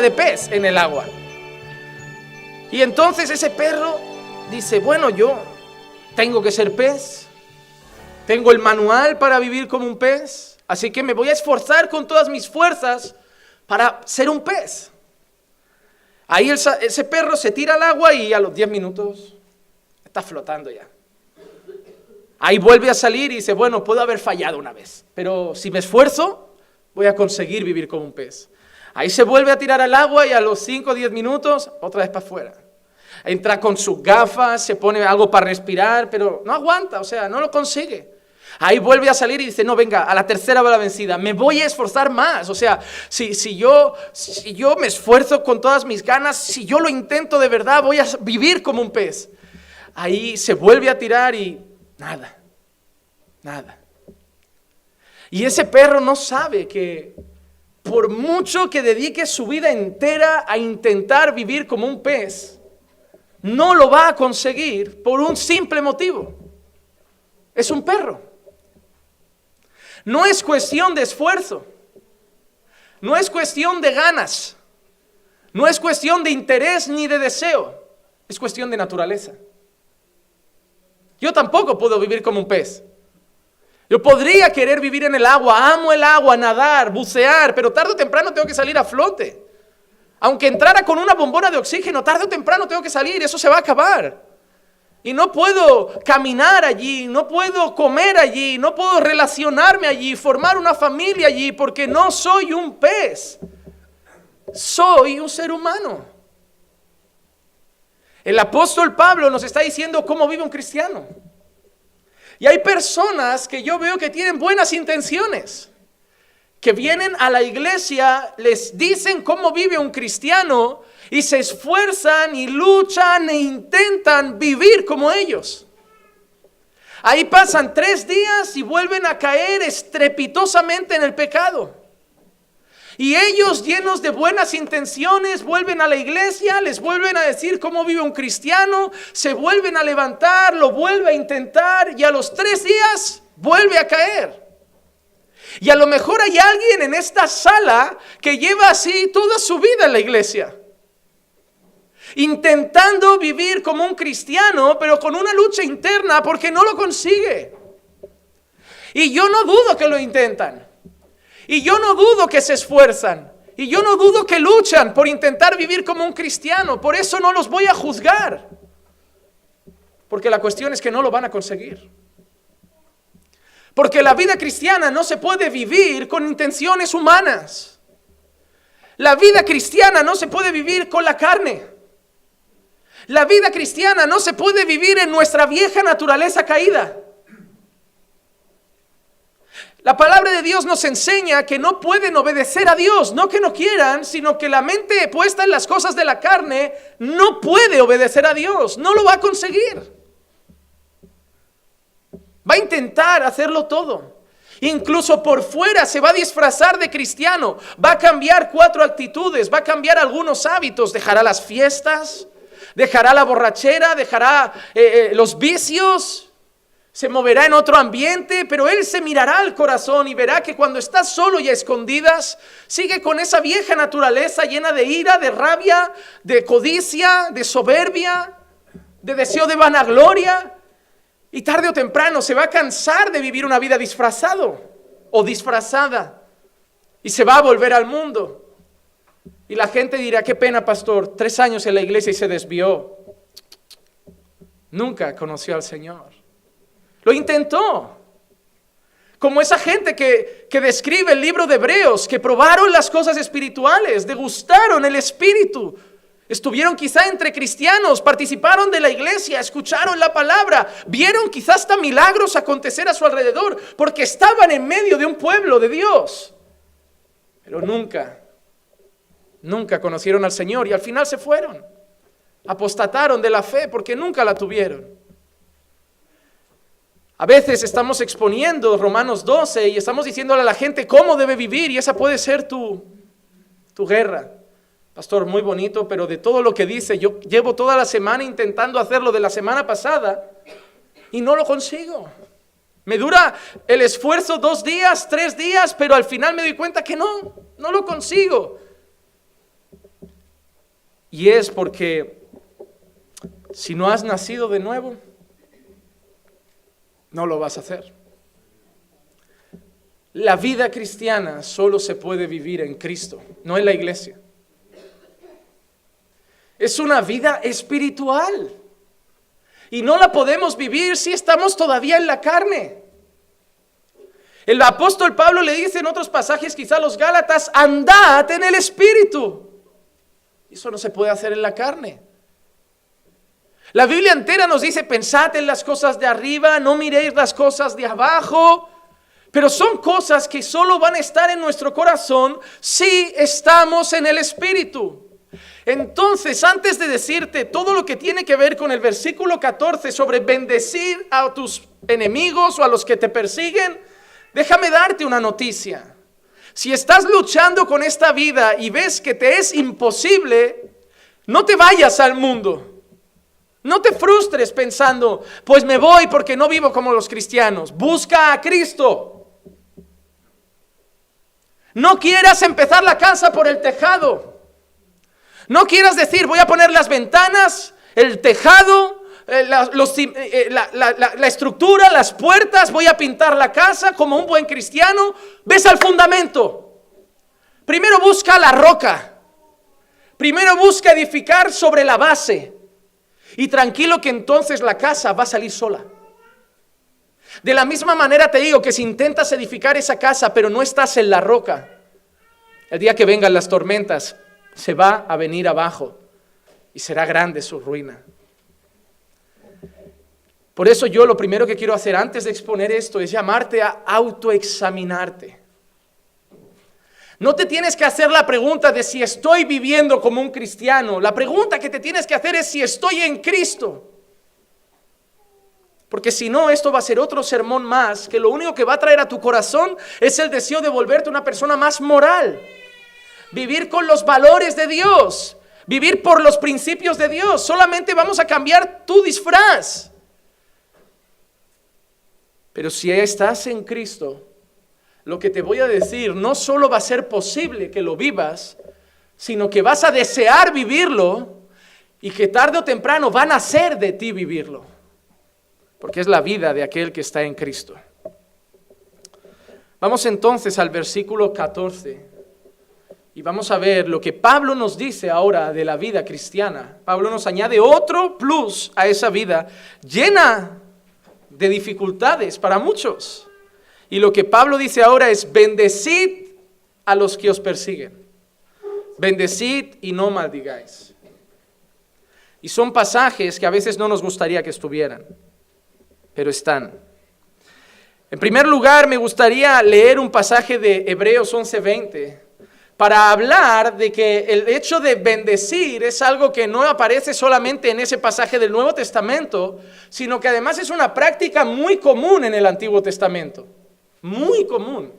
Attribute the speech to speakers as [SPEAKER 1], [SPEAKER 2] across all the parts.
[SPEAKER 1] de pez en el agua. Y entonces ese perro dice, bueno, yo tengo que ser pez, tengo el manual para vivir como un pez, así que me voy a esforzar con todas mis fuerzas para ser un pez. Ahí ese perro se tira al agua y a los 10 minutos está flotando ya. Ahí vuelve a salir y dice, bueno, puedo haber fallado una vez, pero si me esfuerzo, voy a conseguir vivir como un pez. Ahí se vuelve a tirar al agua y a los 5 o 10 minutos, otra vez para afuera. Entra con sus gafas, se pone algo para respirar, pero no aguanta, o sea, no lo consigue. Ahí vuelve a salir y dice, no, venga, a la tercera va la vencida, me voy a esforzar más. O sea, si, si, yo, si yo me esfuerzo con todas mis ganas, si yo lo intento de verdad, voy a vivir como un pez. Ahí se vuelve a tirar y nada, nada. Y ese perro no sabe que por mucho que dedique su vida entera a intentar vivir como un pez, no lo va a conseguir por un simple motivo. Es un perro. No es cuestión de esfuerzo. No es cuestión de ganas. No es cuestión de interés ni de deseo. Es cuestión de naturaleza. Yo tampoco puedo vivir como un pez. Yo podría querer vivir en el agua, amo el agua, nadar, bucear, pero tarde o temprano tengo que salir a flote. Aunque entrara con una bombona de oxígeno, tarde o temprano tengo que salir, eso se va a acabar. Y no puedo caminar allí, no puedo comer allí, no puedo relacionarme allí, formar una familia allí, porque no soy un pez. Soy un ser humano. El apóstol Pablo nos está diciendo cómo vive un cristiano. Y hay personas que yo veo que tienen buenas intenciones, que vienen a la iglesia, les dicen cómo vive un cristiano, y se esfuerzan y luchan e intentan vivir como ellos. Ahí pasan tres días y vuelven a caer estrepitosamente en el pecado. Y ellos llenos de buenas intenciones vuelven a la iglesia, les vuelven a decir cómo vive un cristiano, se vuelven a levantar, lo vuelve a intentar y a los tres días vuelve a caer. Y a lo mejor hay alguien en esta sala que lleva así toda su vida en la iglesia intentando vivir como un cristiano, pero con una lucha interna porque no lo consigue. Y yo no dudo que lo intentan. Y yo no dudo que se esfuerzan. Y yo no dudo que luchan por intentar vivir como un cristiano. Por eso no los voy a juzgar. Porque la cuestión es que no lo van a conseguir. Porque la vida cristiana no se puede vivir con intenciones humanas. La vida cristiana no se puede vivir con la carne. La vida cristiana no se puede vivir en nuestra vieja naturaleza caída. La palabra de Dios nos enseña que no pueden obedecer a Dios, no que no quieran, sino que la mente puesta en las cosas de la carne no puede obedecer a Dios, no lo va a conseguir. Va a intentar hacerlo todo. Incluso por fuera se va a disfrazar de cristiano, va a cambiar cuatro actitudes, va a cambiar algunos hábitos, dejará las fiestas, dejará la borrachera, dejará eh, eh, los vicios, se moverá en otro ambiente, pero él se mirará al corazón y verá que cuando está solo y a escondidas, sigue con esa vieja naturaleza llena de ira, de rabia, de codicia, de soberbia, de deseo de vanagloria. Y tarde o temprano se va a cansar de vivir una vida disfrazado o disfrazada y se va a volver al mundo. Y la gente dirá, qué pena, pastor, tres años en la iglesia y se desvió. Nunca conoció al Señor. Lo intentó. Como esa gente que, que describe el libro de Hebreos, que probaron las cosas espirituales, degustaron el Espíritu, Estuvieron quizá entre cristianos, participaron de la iglesia, escucharon la palabra, vieron quizás hasta milagros acontecer a su alrededor, porque estaban en medio de un pueblo de Dios. Pero nunca nunca conocieron al Señor y al final se fueron. Apostataron de la fe porque nunca la tuvieron. A veces estamos exponiendo Romanos 12 y estamos diciéndole a la gente cómo debe vivir y esa puede ser tu, tu guerra. Pastor, muy bonito, pero de todo lo que dice, yo llevo toda la semana intentando hacerlo de la semana pasada y no lo consigo. Me dura el esfuerzo dos días, tres días, pero al final me doy cuenta que no, no lo consigo. Y es porque si no has nacido de nuevo, no lo vas a hacer. La vida cristiana solo se puede vivir en Cristo, no en la iglesia. Es una vida espiritual. Y no la podemos vivir si estamos todavía en la carne. El apóstol Pablo le dice en otros pasajes, quizá los Gálatas, andad en el Espíritu. Eso no se puede hacer en la carne. La Biblia entera nos dice, pensad en las cosas de arriba, no miréis las cosas de abajo. Pero son cosas que solo van a estar en nuestro corazón si estamos en el Espíritu. Entonces, antes de decirte todo lo que tiene que ver con el versículo 14 sobre bendecir a tus enemigos o a los que te persiguen, déjame darte una noticia. Si estás luchando con esta vida y ves que te es imposible, no te vayas al mundo. No te frustres pensando, pues me voy porque no vivo como los cristianos. Busca a Cristo. No quieras empezar la casa por el tejado. No quieras decir, voy a poner las ventanas, el tejado, eh, eh, la, la, estructura, las puertas, voy a pintar la casa como un buen cristiano. Ves al fundamento. Primero busca la roca. Primero busca edificar sobre la base. Y tranquilo que entonces la casa va a salir sola. De la misma manera te digo que si intentas edificar esa casa pero no estás en la roca, el día que vengan las tormentas, se va a venir abajo y será grande su ruina. Por eso yo lo primero que quiero hacer antes de exponer esto es llamarte a autoexaminarte. No te tienes que hacer la pregunta de si estoy viviendo como un cristiano. La pregunta que te tienes que hacer es si estoy en Cristo. Porque si no, esto va a ser otro sermón más, que lo único que va a traer a tu corazón es el deseo de volverte una persona más moral vivir con los valores de Dios, vivir por los principios de Dios. Solamente vamos a cambiar tu disfraz. Pero si estás en Cristo, lo que te voy a decir no solo va a ser posible que lo vivas, sino que vas a desear vivirlo y que tarde o temprano van a ser de ti vivirlo. Porque es la vida de aquel que está en Cristo. Vamos entonces al versículo 14. Y vamos a ver lo que Pablo nos dice ahora de la vida cristiana. Pablo nos añade otro plus a esa vida llena de dificultades para muchos. Y lo que Pablo dice ahora es, bendecid a los que os persiguen. Bendecid y no maldigáis. Y son pasajes que a veces no nos gustaría que estuvieran, pero están. En primer lugar, me gustaría leer un pasaje de Hebreos 11:20 para hablar de que el hecho de bendecir es algo que no aparece solamente en ese pasaje del Nuevo Testamento, sino que además es una práctica muy común en el Antiguo Testamento. Muy común.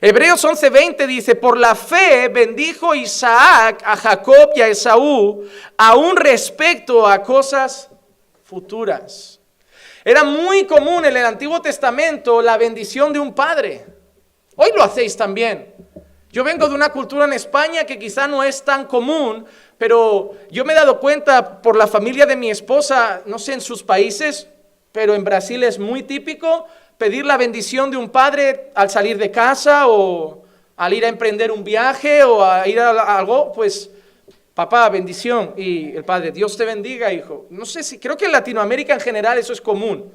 [SPEAKER 1] Hebreos 11:20 dice, por la fe bendijo Isaac a Jacob y a Esaú, aún respecto a cosas futuras. Era muy común en el Antiguo Testamento la bendición de un padre. Hoy lo hacéis también. Yo vengo de una cultura en España que quizá no es tan común, pero yo me he dado cuenta por la familia de mi esposa, no sé en sus países, pero en Brasil es muy típico pedir la bendición de un padre al salir de casa o al ir a emprender un viaje o a ir a algo, pues papá, bendición. Y el padre, Dios te bendiga, hijo. No sé si, creo que en Latinoamérica en general eso es común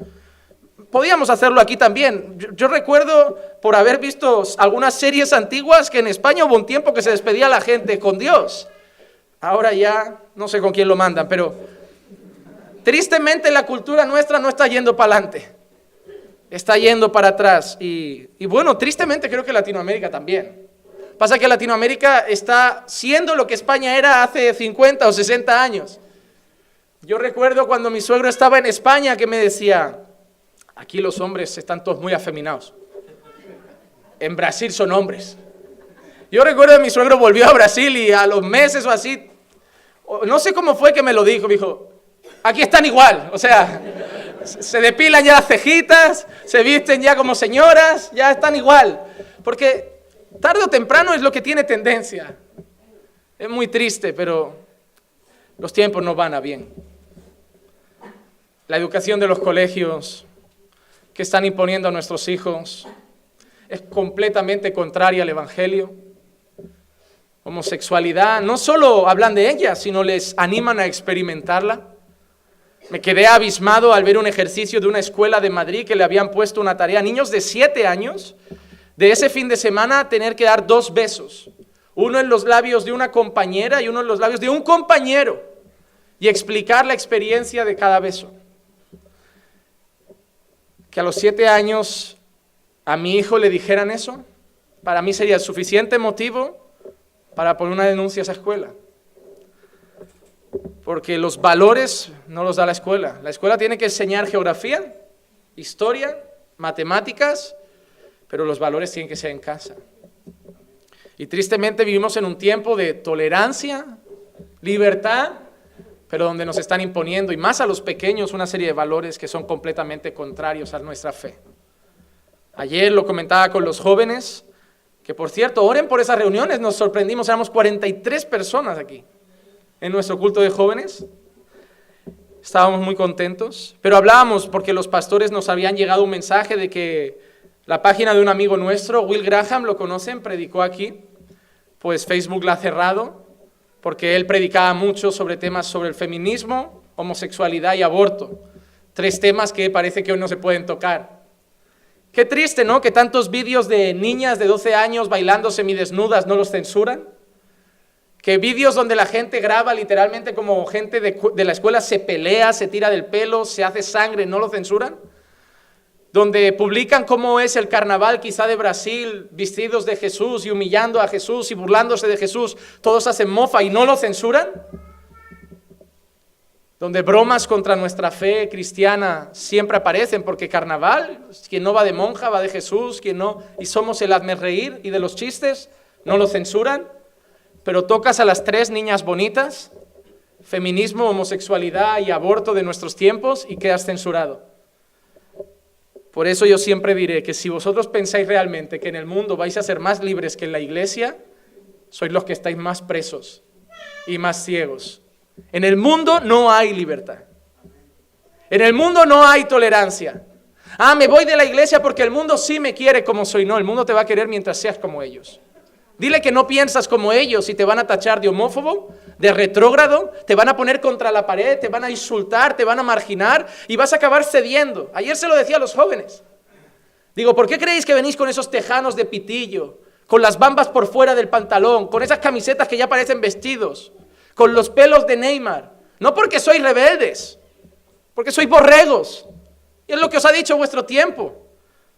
[SPEAKER 1] podíamos hacerlo aquí también. Yo, recuerdo por haber visto algunas series antiguas que en España hubo un tiempo que se despedía la gente con Dios. Ahora ya no sé con quién lo mandan, pero tristemente la cultura nuestra no está yendo para adelante. Está yendo para atrás. Y, bueno, tristemente creo que Latinoamérica también. Pasa que Latinoamérica está siendo lo que España era hace 50 o 60 años. Yo recuerdo cuando mi suegro estaba en España que me decía, Aquí los hombres están todos muy afeminados. En Brasil son hombres. Yo recuerdo que mi suegro volvió a Brasil y a los meses o así, no sé cómo fue que me lo dijo, me dijo, aquí están igual, o sea, se depilan ya las cejitas, se visten ya como señoras, ya están igual. Porque tarde o temprano es lo que tiene tendencia. Es muy triste, pero Los tiempos no van a bien. La educación de los colegios que están imponiendo a nuestros hijos es completamente contraria al Evangelio. Homosexualidad, no solo hablan de ella, sino les animan a experimentarla. Me quedé abismado al ver un ejercicio de una escuela de Madrid que le habían puesto una tarea a niños de siete años de ese fin de semana tener que dar dos besos, uno en los labios de una compañera y uno en los labios de un compañero, y explicar la experiencia de cada beso. Que a los siete años a mi hijo le dijeran eso, para mí sería suficiente motivo para poner una denuncia a esa escuela. Porque los valores no los da la escuela. La escuela tiene que enseñar geografía, historia, matemáticas, pero los valores tienen que ser en casa. Y tristemente vivimos en un tiempo de tolerancia, libertad, pero donde nos están imponiendo, y más a los pequeños, una serie de valores que son completamente contrarios a nuestra fe. Ayer lo comentaba con los jóvenes, que por cierto, oren por esas reuniones, nos sorprendimos, éramos 43 personas aquí en nuestro culto de jóvenes. Estábamos muy contentos, pero hablábamos porque los pastores nos habían llegado un mensaje de que la página de un amigo nuestro, Will Graham, lo conocen, predicó aquí, pues Facebook la ha cerrado porque él predicaba mucho sobre temas sobre el feminismo, homosexualidad y aborto. Tres temas que parece que hoy no se pueden tocar. Qué triste, ¿no? Que tantos vídeos de niñas de 12 años bailando semidesnudas no los censuran. Que vídeos donde la gente graba literalmente como gente de, de la escuela se pelea, se tira del pelo, se hace sangre, no lo censuran. Donde publican cómo es el carnaval quizá de Brasil, vestidos de Jesús y humillando a Jesús y burlándose de Jesús, todos hacen mofa y no lo censuran, donde bromas contra nuestra fe cristiana siempre aparecen, porque carnaval, quien no va de monja va de Jesús, quien no, y somos el hazme reír y de los chistes, no lo censuran, pero tocas a las tres niñas bonitas, feminismo, homosexualidad y aborto de nuestros tiempos y quedas censurado. Por eso yo siempre diré que si vosotros pensáis realmente que en el mundo vais a ser más libres que en la iglesia, sois los que estáis más presos y más ciegos. En el mundo no hay libertad. En el mundo no hay tolerancia. Ah, me voy de la iglesia porque el mundo sí me quiere como soy. No, el mundo te va a querer mientras seas como ellos. Dile que no piensas como ellos y te van a tachar de homófobo, de retrógrado, te van a poner contra la pared, te van a insultar, te van a marginar y vas a acabar cediendo. Ayer se lo decía a los jóvenes. Digo, ¿por qué creéis que venís con esos tejanos de pitillo, con las bambas por fuera del pantalón, con esas camisetas que ya parecen vestidos, con los pelos de Neymar? No porque sois rebeldes, porque sois borregos. Y es lo que os ha dicho vuestro tiempo.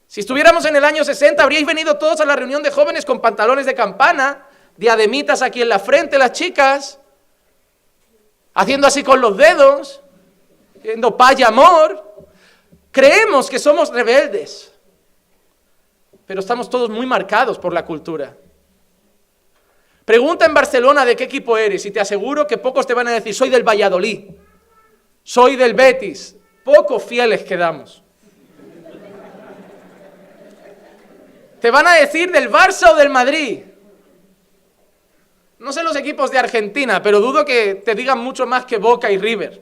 [SPEAKER 1] Si estuviéramos en el año 60, habríais venido todos a la reunión de jóvenes con pantalones de campana, diademitas aquí en la frente, las chicas, haciendo así con los dedos, haciendo paz y amor. Creemos que somos rebeldes, pero estamos todos muy marcados por la cultura. Pregunta en Barcelona de qué equipo eres y te aseguro que pocos te van a decir, soy del Valladolid, soy del Betis. Pocos fieles quedamos. Te van a decir del Barça o del Madrid. No sé los equipos de Argentina, pero dudo que te digan mucho más que Boca y River.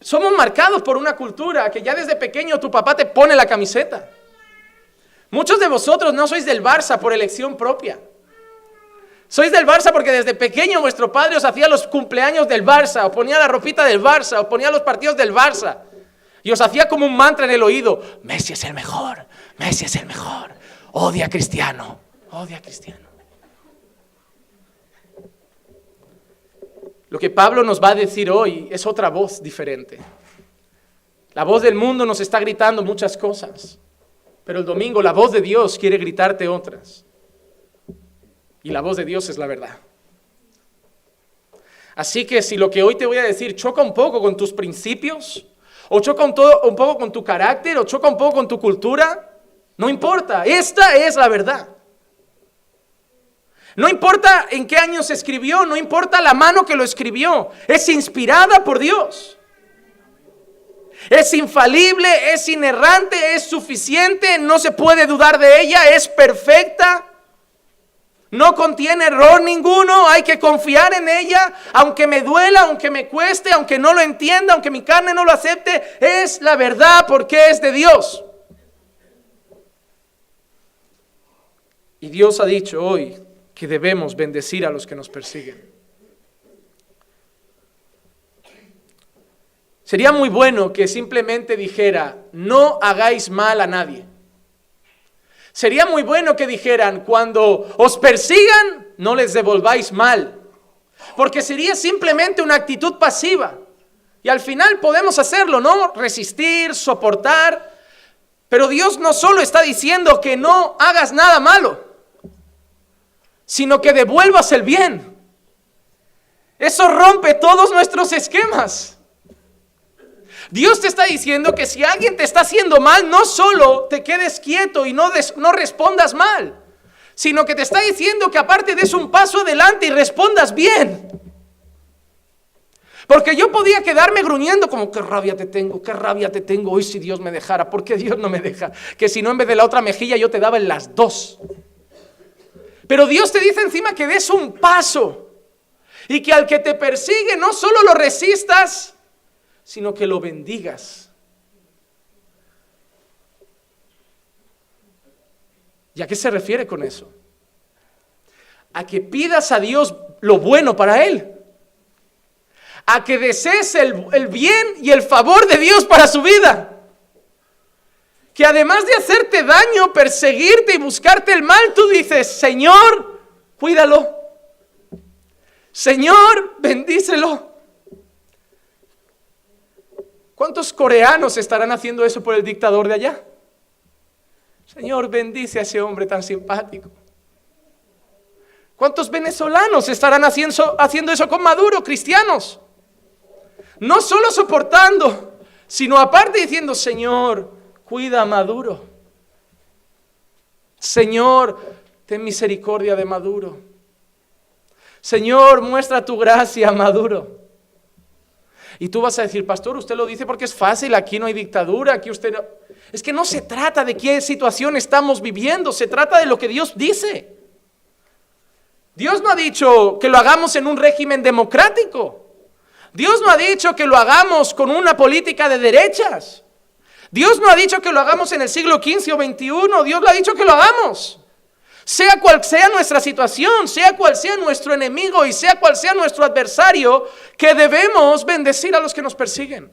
[SPEAKER 1] Somos marcados por una cultura que ya desde pequeño tu papá te pone la camiseta. Muchos de vosotros no sois del Barça por elección propia. Sois del Barça porque desde pequeño vuestro padre os hacía los cumpleaños del Barça, o ponía la ropita del Barça, o ponía los partidos del Barça. Y os hacía como un mantra en el oído, Messi es el mejor, Messi es el mejor, odia a Cristiano, odia a Cristiano. Lo que Pablo nos va a decir hoy es otra voz diferente. La voz del mundo nos está gritando muchas cosas, pero el domingo la voz de Dios quiere gritarte otras. Y la voz de Dios es la verdad. Así que si lo que hoy te voy a decir choca un poco con tus principios, o choca un, todo, un poco con tu carácter, o choca un poco con tu cultura. No importa, esta es la verdad. No importa en qué año se escribió, no importa la mano que lo escribió, es inspirada por Dios. Es infalible, es inerrante, es suficiente, no se puede dudar de ella, es perfecta. No contiene error ninguno, hay que confiar en ella, aunque me duela, aunque me cueste, aunque no lo entienda, aunque mi carne no lo acepte, es la verdad porque es de Dios. Y Dios ha dicho hoy que debemos bendecir a los que nos persiguen. Sería muy bueno que simplemente dijera, no hagáis mal a nadie. Sería muy bueno que dijeran, cuando os persigan, no les devolváis mal. Porque sería simplemente una actitud pasiva. Y al final podemos hacerlo, ¿no? Resistir, soportar. Pero Dios no solo está diciendo que no hagas nada malo, sino que devuelvas el bien. Eso rompe todos nuestros esquemas. Dios te está diciendo que si alguien te está haciendo mal, no solo te quedes quieto y no, no respondas mal, sino que te está diciendo que aparte des un paso adelante y respondas bien. Porque yo podía quedarme gruñendo como, qué rabia te tengo, qué rabia te tengo hoy si Dios me dejara. ¿Por qué Dios no me deja? Que si no en vez de la otra mejilla yo te daba en las dos. Pero Dios te dice encima que des un paso y que al que te persigue no solo lo resistas, sino que lo bendigas. ¿Y a qué se refiere con eso? A que pidas a Dios lo bueno para Él. A que desees el, el bien y el favor de Dios para su vida. Que además de hacerte daño, perseguirte y buscarte el mal, tú dices, Señor, cuídalo. Señor, bendícelo. ¿Cuántos coreanos estarán haciendo eso por el dictador de allá? Señor, bendice a ese hombre tan simpático. ¿Cuántos venezolanos estarán haciendo, eso con Maduro, cristianos? No solo soportando, sino aparte diciendo, Señor, cuida a Maduro. Señor, ten misericordia de Maduro. Señor, muestra tu gracia a Maduro. Y tú vas a decir, pastor, usted lo dice porque es fácil, aquí no hay dictadura, aquí usted no... Es que no se trata de qué situación estamos viviendo, se trata de lo que Dios dice. Dios no ha dicho que lo hagamos en un régimen democrático. Dios no ha dicho que lo hagamos con una política de derechas. Dios no ha dicho que lo hagamos en el siglo XV o XXI. Dios lo ha dicho que lo hagamos. Sea cual sea nuestra situación, sea cual sea nuestro enemigo y sea cual sea nuestro adversario, que debemos bendecir a los que nos persiguen.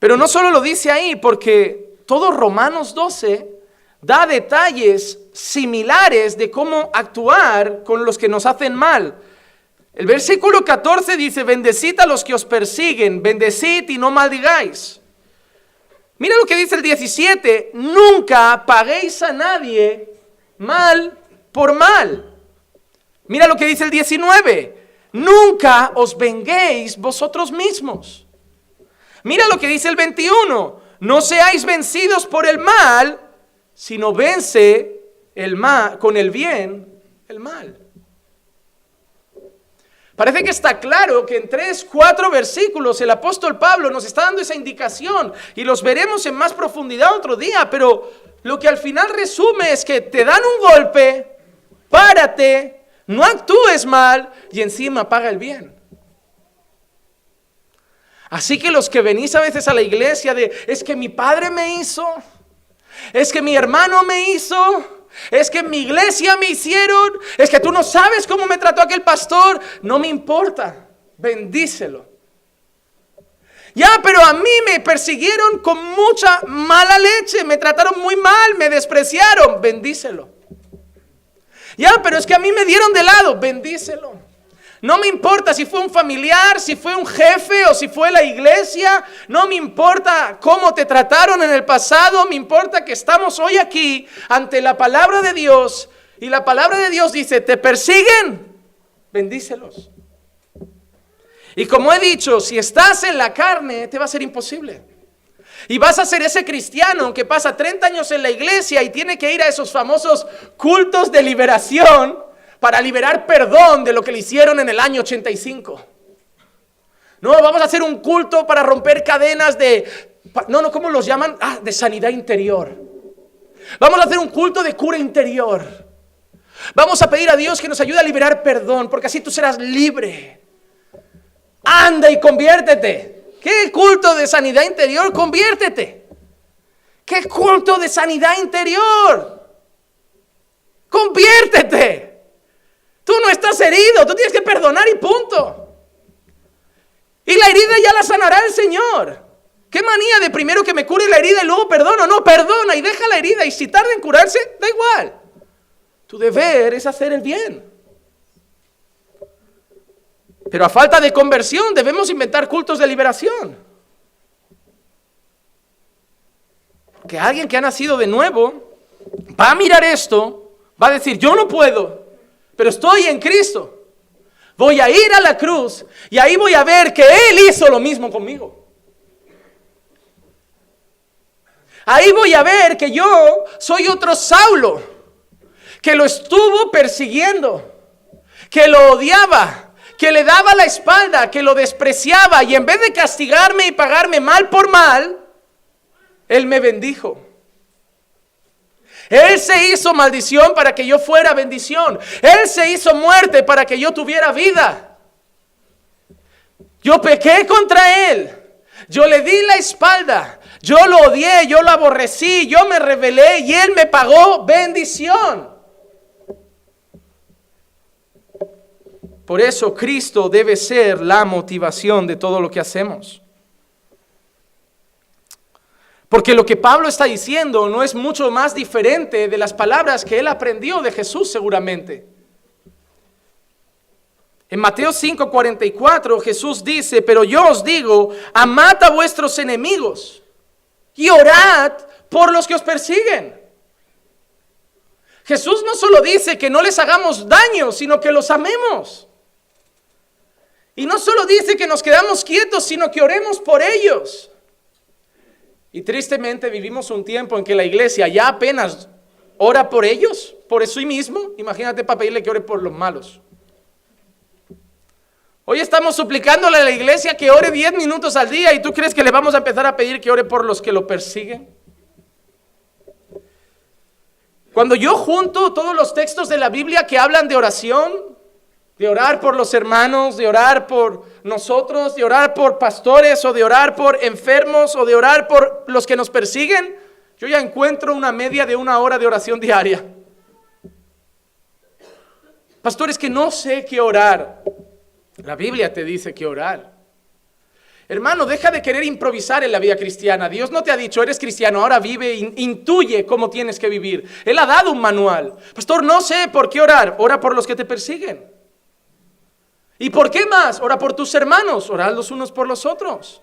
[SPEAKER 1] Pero no solo lo dice ahí, porque todo Romanos 12 da detalles similares de cómo actuar con los que nos hacen mal. El versículo 14 dice, bendecid a los que os persiguen, bendecid y no maldigáis. Mira lo que dice el 17, nunca paguéis a nadie mal por mal. Mira lo que dice el 19, nunca os venguéis vosotros mismos. Mira lo que dice el 21, no seáis vencidos por el mal, sino vence el mal con el bien el mal. Parece que está claro que en tres, cuatro versículos el apóstol Pablo nos está dando esa indicación y los veremos en más profundidad otro día, pero lo que al final resume es que te dan un golpe, párate, no actúes mal y encima paga el bien. Así que los que venís a veces a la iglesia de, es que mi padre me hizo, es que mi hermano me hizo, es que en mi iglesia me hicieron, es que tú no sabes cómo me trató aquel pastor, no me importa, bendícelo. Ya, pero a mí me persiguieron con mucha mala leche, me trataron muy mal, me despreciaron, bendícelo. Ya, pero es que a mí me dieron de lado, bendícelo. No me importa si fue un familiar, si fue un jefe o si fue la iglesia. No me importa cómo te trataron en el pasado. Me importa que estamos hoy aquí ante la palabra de Dios. Y la palabra de Dios dice, te persiguen, bendícelos. Y como he dicho, si estás en la carne, te va a ser imposible. Y vas a ser ese cristiano que pasa 30 años en la iglesia y tiene que ir a esos famosos cultos de liberación para liberar perdón de lo que le hicieron en el año 85. No, vamos a hacer un culto para romper cadenas de, no, no, ¿cómo los llaman? Ah, de sanidad interior. Vamos a hacer un culto de cura interior. Vamos a pedir a Dios que nos ayude a liberar perdón, porque así tú serás libre. Anda y conviértete. ¿Qué culto de sanidad interior? Conviértete. ¿Qué culto de sanidad interior? Conviértete. Tú no estás herido, tú tienes que perdonar y punto. Y la herida ya la sanará el Señor. ¿Qué manía de primero que me cure la herida y luego perdono? No, perdona y deja la herida. Y si tarda en curarse, da igual. Tu deber es hacer el bien. Pero a falta de conversión debemos inventar cultos de liberación. Que alguien que ha nacido de nuevo va a mirar esto, va a decir, yo no puedo, pero estoy en Cristo. Voy a ir a la cruz y ahí voy a ver que Él hizo lo mismo conmigo. Ahí voy a ver que yo soy otro Saulo, que lo estuvo persiguiendo, que lo odiaba, que le daba la espalda, que lo despreciaba y en vez de castigarme y pagarme mal por mal, Él me bendijo. Él se hizo maldición para que yo fuera bendición. Él se hizo muerte para que yo tuviera vida. Yo pequé contra Él. Yo le di la espalda. Yo lo odié, yo lo aborrecí, yo me rebelé y Él me pagó bendición. Por eso Cristo debe ser la motivación de todo lo que hacemos. Porque lo que Pablo está diciendo no es mucho más diferente de las palabras que él aprendió de Jesús seguramente. En Mateo 5:44 Jesús dice, pero yo os digo, amad a vuestros enemigos y orad por los que os persiguen. Jesús no solo dice que no les hagamos daño, sino que los amemos. Y no solo dice que nos quedamos quietos, sino que oremos por ellos. Y tristemente vivimos un tiempo en que la iglesia ya apenas ora por ellos, por sí mismo. Imagínate para pedirle que ore por los malos. Hoy estamos suplicándole a la iglesia que ore 10 minutos al día y tú crees que le vamos a empezar a pedir que ore por los que lo persiguen. Cuando yo junto todos los textos de la Biblia que hablan de oración, de orar por los hermanos, de orar por nosotros, de orar por pastores o de orar por enfermos o de orar por los que nos persiguen, yo ya encuentro una media de una hora de oración diaria. Pastores que no sé qué orar. La Biblia te dice que orar. Hermano, deja de querer improvisar en la vida cristiana. Dios no te ha dicho, eres cristiano, ahora vive, intuye cómo tienes que vivir. Él ha dado un manual. Pastor, no sé por qué orar. Ora por los que te persiguen. ¿Y por qué más? Ora por tus hermanos, orad los unos por los otros.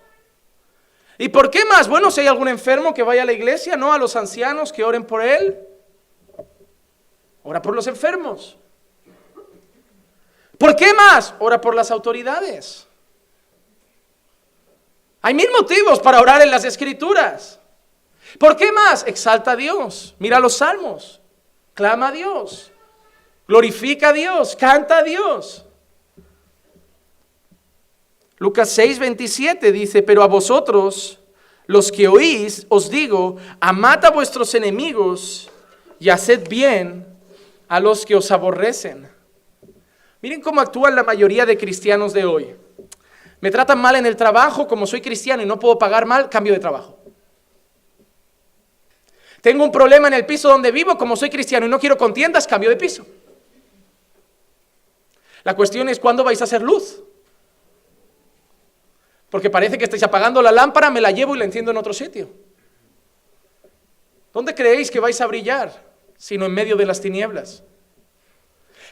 [SPEAKER 1] ¿Y por qué más? Bueno, si hay algún enfermo que vaya a la iglesia, no a los ancianos que oren por él. Ora por los enfermos. ¿Por qué más? Ora por las autoridades. Hay mil motivos para orar en las escrituras. ¿Por qué más? Exalta a Dios. Mira los salmos. Clama a Dios. Glorifica a Dios. Canta a Dios. Lucas 6, 27 dice, pero a vosotros, los que oís, os digo, amad a vuestros enemigos y haced bien a los que os aborrecen. Miren cómo actúan la mayoría de cristianos de hoy. Me tratan mal en el trabajo, como soy cristiano y no puedo pagar mal, cambio de trabajo. Tengo un problema en el piso donde vivo, como soy cristiano y no quiero contiendas, cambio de piso. La cuestión es cuándo vais a hacer luz. Porque parece que estáis apagando la lámpara, me la llevo y la enciendo en otro sitio. ¿Dónde creéis que vais a brillar? Sino en medio de las tinieblas.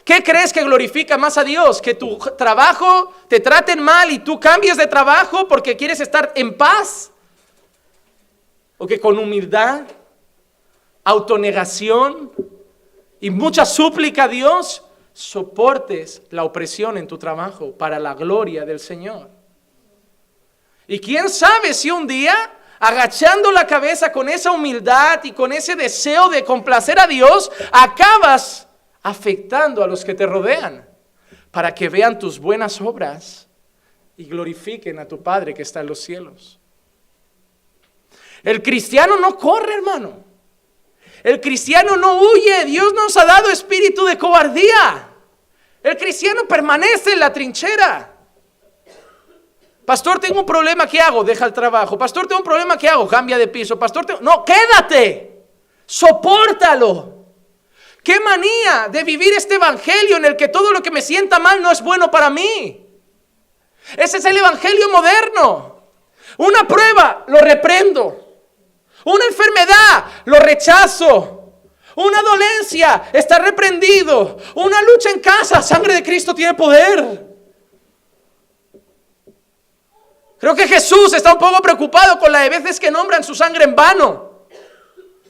[SPEAKER 1] ¿Qué crees que glorifica más a Dios? ¿Que tu trabajo te traten mal y tú cambies de trabajo porque quieres estar en paz? ¿O que con humildad, autonegación y mucha súplica a Dios soportes la opresión en tu trabajo para la gloria del Señor? Y quién sabe si un día, agachando la cabeza con esa humildad y con ese deseo de complacer a Dios, acabas afectando a los que te rodean para que vean tus buenas obras y glorifiquen a tu Padre que está en los cielos. El cristiano no corre, hermano. El cristiano no huye, Dios nos ha dado espíritu de cobardía. El cristiano permanece en la trinchera. Pastor, tengo un problema, ¿qué hago? Deja el trabajo. Pastor, tengo un problema, ¿qué hago? Cambia de piso. Pastor, tengo... no, quédate. Sopórtalo. Qué manía de vivir este evangelio en el que todo lo que me sienta mal no es bueno para mí. Ese es el evangelio moderno. Una prueba, lo reprendo. Una enfermedad, lo rechazo. Una dolencia, está reprendido. Una lucha en casa, sangre de Cristo tiene poder. Creo que Jesús está un poco preocupado con la de veces que nombran su sangre en vano.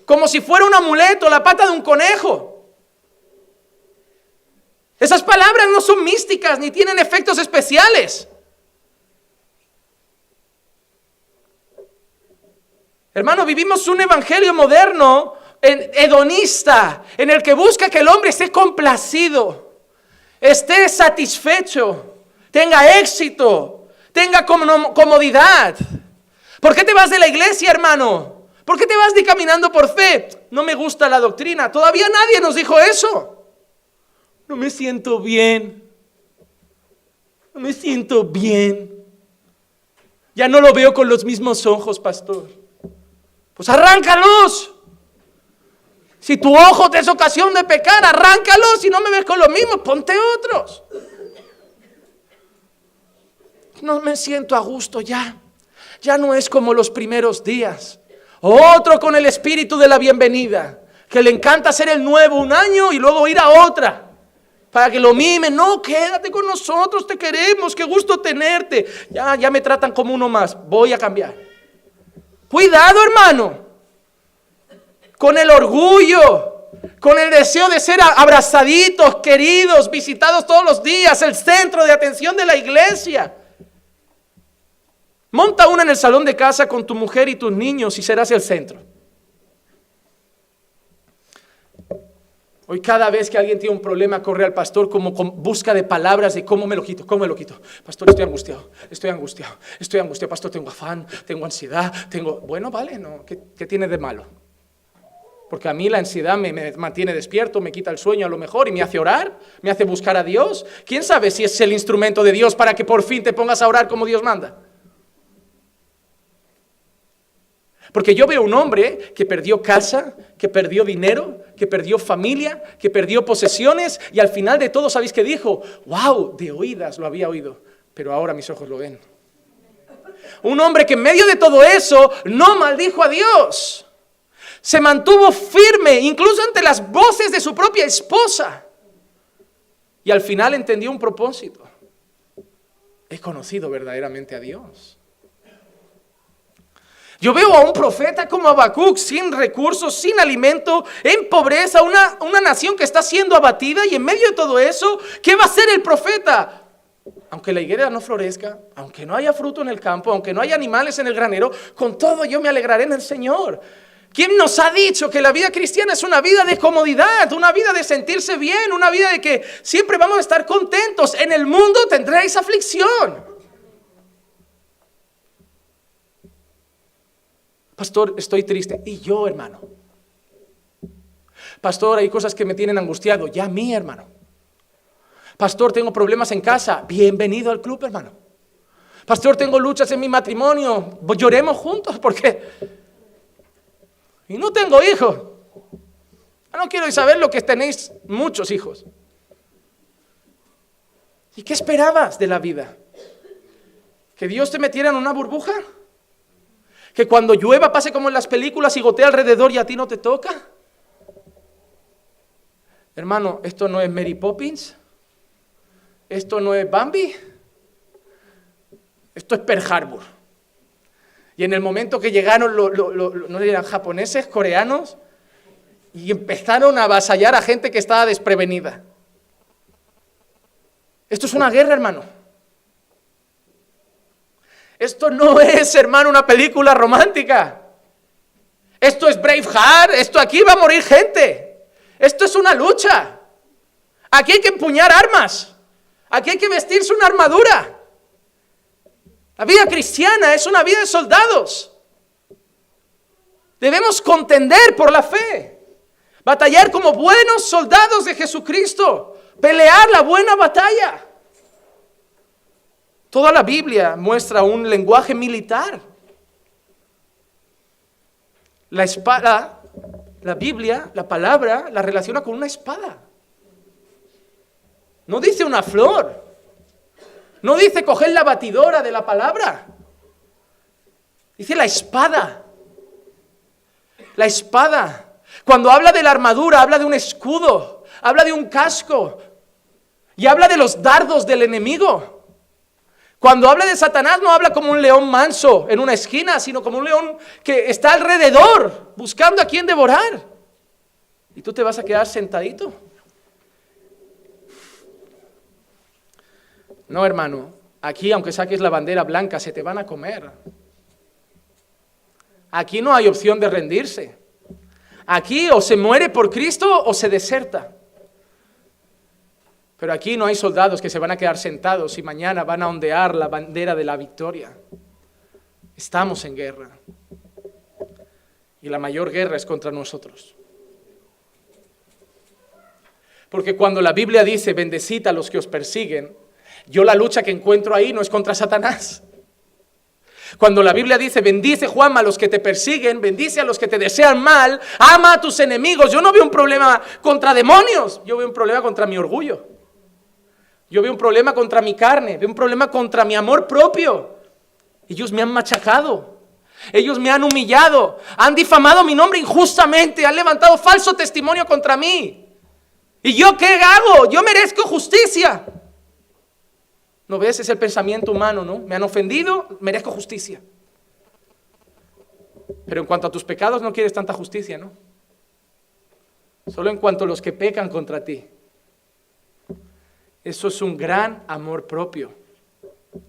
[SPEAKER 1] Como si fuera un amuleto, la pata de un conejo. Esas palabras no son místicas ni tienen efectos especiales. Hermano, vivimos un evangelio moderno, hedonista, en el que busca que el hombre esté complacido, esté satisfecho, tenga éxito, tenga comodidad. ¿Por qué te vas de la iglesia, hermano? ¿Por qué te vas de caminando por fe? No me gusta la doctrina. Todavía nadie nos dijo eso. No me siento bien. No me siento bien. Ya no lo veo con los mismos ojos, pastor. Pues arráncalos. Si tu ojo te es ocasión de pecar, arráncalos. Si no me ves con los mismos, ponte otros no me siento a gusto ya. Ya no es como los primeros días. Otro con el espíritu de la bienvenida, que le encanta ser el nuevo un año y luego ir a otra. Para que lo mimen, no, quédate con nosotros, te queremos, qué gusto tenerte. Ya, ya me tratan como uno más, voy a cambiar. Cuidado, hermano, con el orgullo, con el deseo de ser abrazaditos, queridos, visitados todos los días, el centro de atención de la iglesia. Monta una en el salón de casa con tu mujer y tus niños y serás el centro. Hoy cada vez que alguien tiene un problema corre al pastor como con busca de palabras de cómo me lo quito, cómo me lo quito. Pastor, estoy angustiado, estoy angustiado, estoy angustiado. Pastor, tengo afán, tengo ansiedad, tengo... Bueno, vale, ¿no? ¿Qué, tiene de malo? Porque a mí la ansiedad me, me, mantiene despierto, me quita el sueño a lo mejor y me hace orar, me hace buscar a Dios. ¿Quién sabe si es el instrumento de Dios para que por fin te pongas a orar como Dios manda? Porque yo veo un hombre que perdió casa, que perdió dinero, que perdió familia, que perdió posesiones y al final de todo, ¿sabéis qué dijo? ¡Wow! De oídas lo había oído, pero ahora mis ojos lo ven. Un hombre que en medio de todo eso no maldijo a Dios. Se mantuvo firme, incluso ante las voces de su propia esposa. Y al final entendió un propósito. He conocido verdaderamente a Dios. Yo veo a un profeta como Habacuc sin recursos, sin alimento, en pobreza, una, una nación que está siendo abatida y en medio de todo eso, ¿qué va a hacer el profeta? Aunque la higuera no florezca, aunque no haya fruto en el campo, aunque no haya animales en el granero, con todo yo me alegraré en el Señor. ¿Quién nos ha dicho que la vida cristiana es una vida de comodidad, una vida de sentirse bien, una vida de que siempre vamos a estar contentos? En el mundo tendréis aflicción. Pastor, estoy triste. Y yo, hermano. Pastor, hay cosas que me tienen angustiado. Ya mí, hermano. Pastor, tengo problemas en casa. Bienvenido al club, hermano. Pastor, tengo luchas en mi matrimonio. Lloremos juntos porque... Y no tengo hijos. No quiero saber lo que tenéis muchos hijos. ¿Y qué esperabas de la vida? ¿Que Dios te metiera en una burbuja? Que cuando llueva pase como en las películas y gotea alrededor y a ti no te toca. Hermano, esto no es Mary Poppins. Esto no es Bambi. Esto es Pearl Harbor. Y en el momento que llegaron, no eran japoneses, coreanos, y empezaron a avasallar a gente que estaba desprevenida. Esto es una guerra, hermano. Esto no es, hermano, una película romántica. Esto es Braveheart, esto aquí va a morir gente. Esto es una lucha. Aquí hay que empuñar armas. Aquí hay que vestirse una armadura. La vida cristiana es una vida de soldados. Debemos contender por la fe. Batallar como buenos soldados de Jesucristo. Pelear la buena batalla. Toda la Biblia muestra un lenguaje militar. La espada, la Biblia, la palabra, la relaciona con una espada. No dice una flor. No dice coger la batidora de la palabra. Dice la espada. La espada. Cuando habla de la armadura, habla de un escudo, habla de un casco y habla de los dardos del enemigo. Cuando habla de Satanás no habla como un león manso en una esquina, sino como un león que está alrededor buscando a quien devorar. Y tú te vas a quedar sentadito. No, hermano, aquí aunque saques la bandera blanca, se te van a comer. Aquí no hay opción de rendirse. Aquí o se muere por Cristo o se deserta. Pero aquí no hay soldados que se van a quedar sentados y mañana van a ondear la bandera de la victoria. Estamos en guerra. Y la mayor guerra es contra nosotros. Porque cuando la Biblia dice, bendecid a los que os persiguen, yo la lucha que encuentro ahí no es contra Satanás. Cuando la Biblia dice, bendice Juan a los que te persiguen, bendice a los que te desean mal, ama a tus enemigos, yo no veo un problema contra demonios, yo veo un problema contra mi orgullo. Yo veo un problema contra mi carne, veo un problema contra mi amor propio. Ellos me han machacado, ellos me han humillado, han difamado mi nombre injustamente, han levantado falso testimonio contra mí. ¿Y yo qué hago? Yo merezco justicia. ¿No ves? Es el pensamiento humano, ¿no? Me han ofendido, merezco justicia. Pero en cuanto a tus pecados no quieres tanta justicia, ¿no? Solo en cuanto a los que pecan contra ti. Eso es un gran amor propio.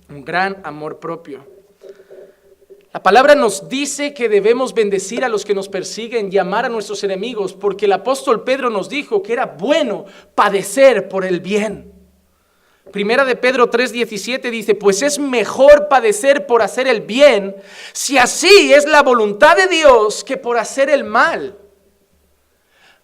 [SPEAKER 1] Un gran amor propio. La palabra nos dice que debemos bendecir a los que nos persiguen y amar a nuestros enemigos, porque el apóstol Pedro nos dijo que era bueno padecer por el bien. Primera de Pedro 3:17 dice, pues es mejor padecer por hacer el bien, si así es la voluntad de Dios, que por hacer el mal.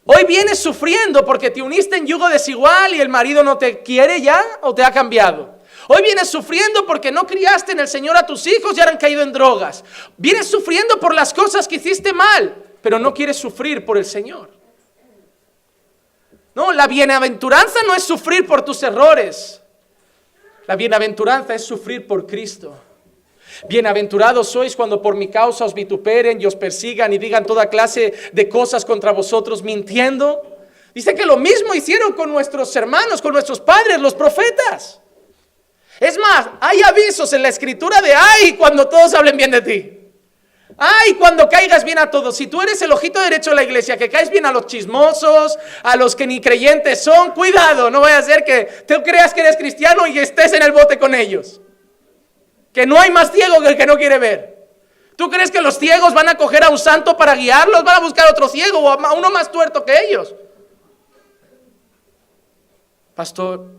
[SPEAKER 1] Hoy vienes sufriendo porque te uniste en yugo desigual y el marido no te quiere ya o te ha cambiado. Hoy vienes sufriendo porque no criaste en el Señor a tus hijos y ahora han caído en drogas. Vienes sufriendo por las cosas que hiciste mal, pero no quieres sufrir por el Señor. No, la bienaventuranza no es sufrir por tus errores. La bienaventuranza es sufrir por Cristo. Bienaventurados sois cuando por mi causa os vituperen y os persigan y digan toda clase de cosas contra vosotros mintiendo. Dice que lo mismo hicieron con nuestros hermanos, con nuestros padres, los profetas. Es más, hay avisos en la escritura de ay cuando todos hablen bien de ti. Ay, cuando caigas bien a todos. Si tú eres el ojito derecho de la iglesia, que caes bien a los chismosos, a los que ni creyentes son, cuidado, no vaya a ser que tú creas que eres cristiano y estés en el bote con ellos. Que no hay más ciego que el que no quiere ver. ¿Tú crees que los ciegos van a coger a un santo para guiarlos? Van a buscar otro ciego o a uno más tuerto que ellos. Pastor,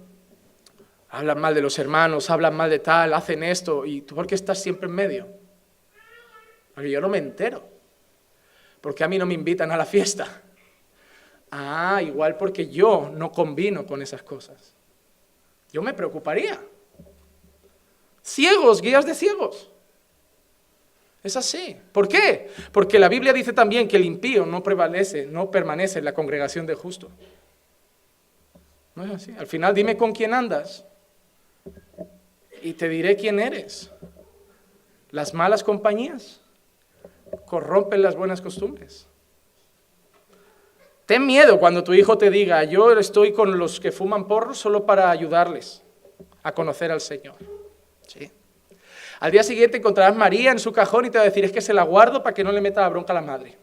[SPEAKER 1] hablan mal de los hermanos, hablan mal de tal, hacen esto, y tú por qué estás siempre en medio? Porque yo no me entero. Porque a mí no me invitan a la fiesta. Ah, igual porque yo no combino con esas cosas. Yo me preocuparía. Ciegos, guías de ciegos. Es así. ¿Por qué? Porque la Biblia dice también que el impío no prevalece, no permanece en la congregación de justo. No es así. Al final dime con quién andas y te diré quién eres. Las malas compañías corrompen las buenas costumbres. Ten miedo cuando tu hijo te diga, yo estoy con los que fuman porros solo para ayudarles a conocer al Señor. Al día siguiente encontrarás María en su cajón y te va a decir, es que se la guardo para que no le meta la bronca a la madre.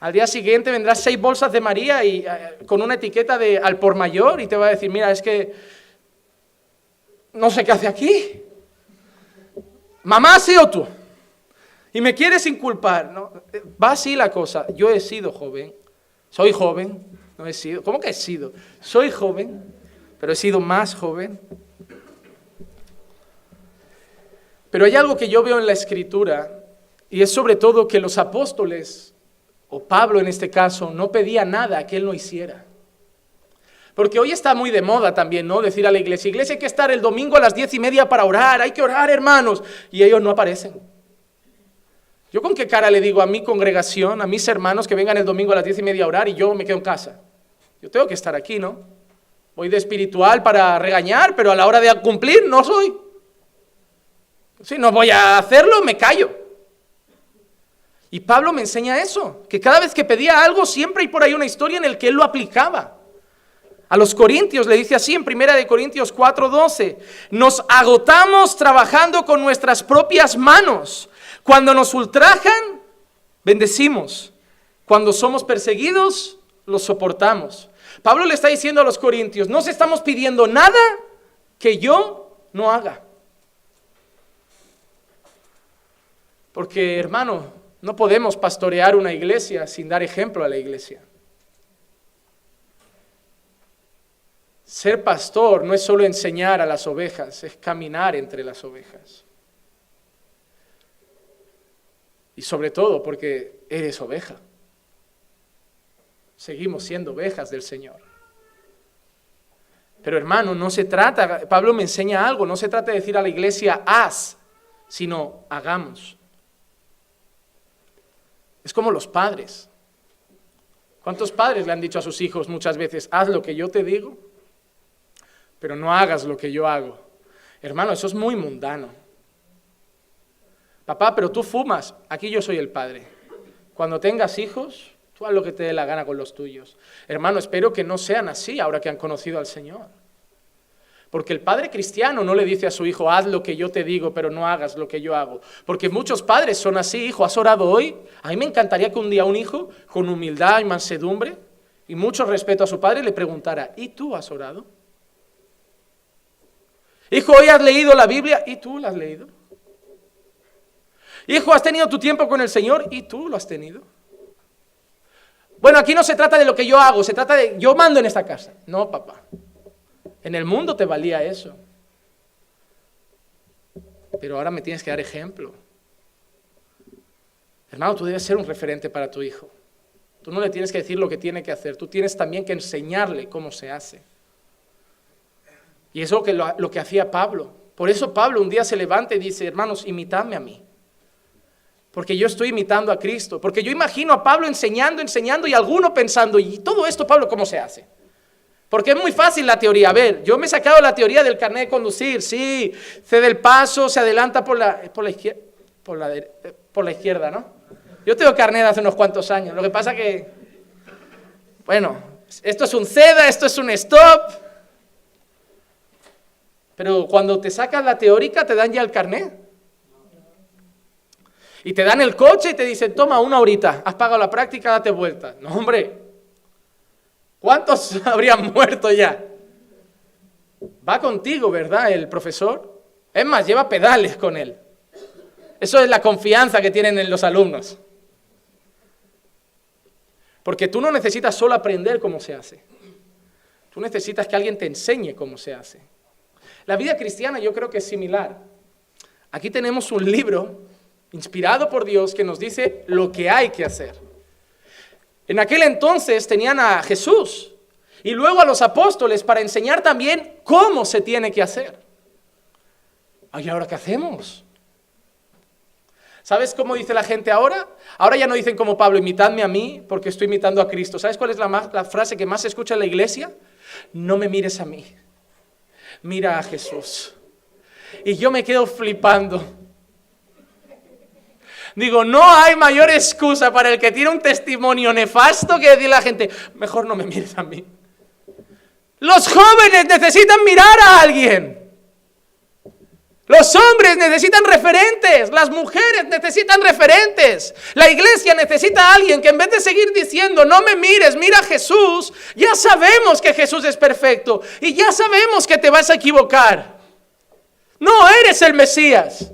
[SPEAKER 1] Al día siguiente vendrás seis bolsas de María y, eh, con una etiqueta de al por mayor y te va a decir, mira, es que no sé qué hace aquí. Mamá, ¿sí o tú? y me quieres inculpar. ¿no? Va así la cosa. Yo he sido joven, soy joven, no he sido. ¿Cómo que he sido? Soy joven, pero he sido más joven. Pero hay algo que yo veo en la escritura y es sobre todo que los apóstoles o Pablo en este caso, no pedía nada que él no hiciera. Porque hoy está muy de moda también, ¿no? Decir a la iglesia, iglesia hay que estar el domingo a las diez y media para orar, hay que orar, hermanos. Y ellos no aparecen. ¿Yo con qué cara le digo a mi congregación, a mis hermanos que vengan el domingo a las diez y media a orar y yo me quedo en casa? Yo tengo que estar aquí, ¿no? Voy de espiritual para regañar, pero a la hora de cumplir no soy. Si no voy a hacerlo, me callo. Y Pablo me enseña eso, que cada vez que pedía algo siempre hay por ahí una historia en la que él lo aplicaba. A los corintios le dice así en primera de Corintios 4:12, nos agotamos trabajando con nuestras propias manos cuando nos ultrajan, bendecimos. Cuando somos perseguidos, los soportamos. Pablo le está diciendo a los corintios, no estamos pidiendo nada que yo no haga. Porque, hermano, no podemos pastorear una iglesia sin dar ejemplo a la iglesia. Ser pastor no es solo enseñar a las ovejas, es caminar entre las ovejas. Y sobre todo porque eres oveja. Seguimos siendo ovejas del Señor. Pero hermano, no se trata, Pablo me enseña algo, no se trata de decir a la iglesia haz, sino hagamos. Es como los padres. ¿Cuántos padres le han dicho a sus hijos muchas veces, haz lo que yo te digo, pero no hagas lo que yo hago? Hermano, eso es muy mundano. Papá, pero tú fumas. Aquí yo soy el padre. Cuando tengas hijos, tú haz lo que te dé la gana con los tuyos. Hermano, espero que no sean así ahora que han conocido al Señor. Porque el padre cristiano no le dice a su hijo, haz lo que yo te digo, pero no hagas lo que yo hago. Porque muchos padres son así, hijo, ¿has orado hoy? A mí me encantaría que un día un hijo, con humildad y mansedumbre y mucho respeto a su padre, le preguntara, ¿y tú has orado? Hijo, ¿hoy has leído la Biblia? ¿Y tú la has leído? Hijo, has tenido tu tiempo con el Señor y tú lo has tenido. Bueno, aquí no se trata de lo que yo hago, se trata de yo mando en esta casa. No, papá. En el mundo te valía eso. Pero ahora me tienes que dar ejemplo. Hermano, tú debes ser un referente para tu hijo. Tú no le tienes que decir lo que tiene que hacer, tú tienes también que enseñarle cómo se hace. Y eso es lo que, lo que hacía Pablo. Por eso Pablo un día se levanta y dice, hermanos, imitadme a mí porque yo estoy imitando a Cristo, porque yo imagino a Pablo enseñando, enseñando y alguno pensando, ¿y todo esto, Pablo, cómo se hace? Porque es muy fácil la teoría. A ver, yo me he sacado la teoría del carnet de conducir, sí, cede el paso, se adelanta por la, por la, izquierda, por la, por la izquierda, ¿no? Yo tengo carnet hace unos cuantos años, lo que pasa que, bueno, esto es un ceda, esto es un stop, pero cuando te sacas la teórica te dan ya el carnet. Y te dan el coche y te dicen, toma una horita, has pagado la práctica, date vuelta. No, hombre, ¿cuántos habrían muerto ya? Va contigo, ¿verdad? El profesor. Es más, lleva pedales con él. Eso es la confianza que tienen en los alumnos. Porque tú no necesitas solo aprender cómo se hace. Tú necesitas que alguien te enseñe cómo se hace. La vida cristiana yo creo que es similar. Aquí tenemos un libro inspirado por Dios, que nos dice lo que hay que hacer. En aquel entonces tenían a Jesús y luego a los apóstoles para enseñar también cómo se tiene que hacer. ¿Y ahora qué hacemos? ¿Sabes cómo dice la gente ahora? Ahora ya no dicen como Pablo, imitadme a mí porque estoy imitando a Cristo. ¿Sabes cuál es la, la frase que más se escucha en la iglesia? No me mires a mí, mira a Jesús. Y yo me quedo flipando Digo, no hay mayor excusa para el que tiene un testimonio nefasto que decirle a la gente, mejor no me mires a mí. Los jóvenes necesitan mirar a alguien. Los hombres necesitan referentes, las mujeres necesitan referentes, la iglesia necesita a alguien que en vez de seguir diciendo, no me mires, mira a Jesús, ya sabemos que Jesús es perfecto y ya sabemos que te vas a equivocar. No eres el Mesías.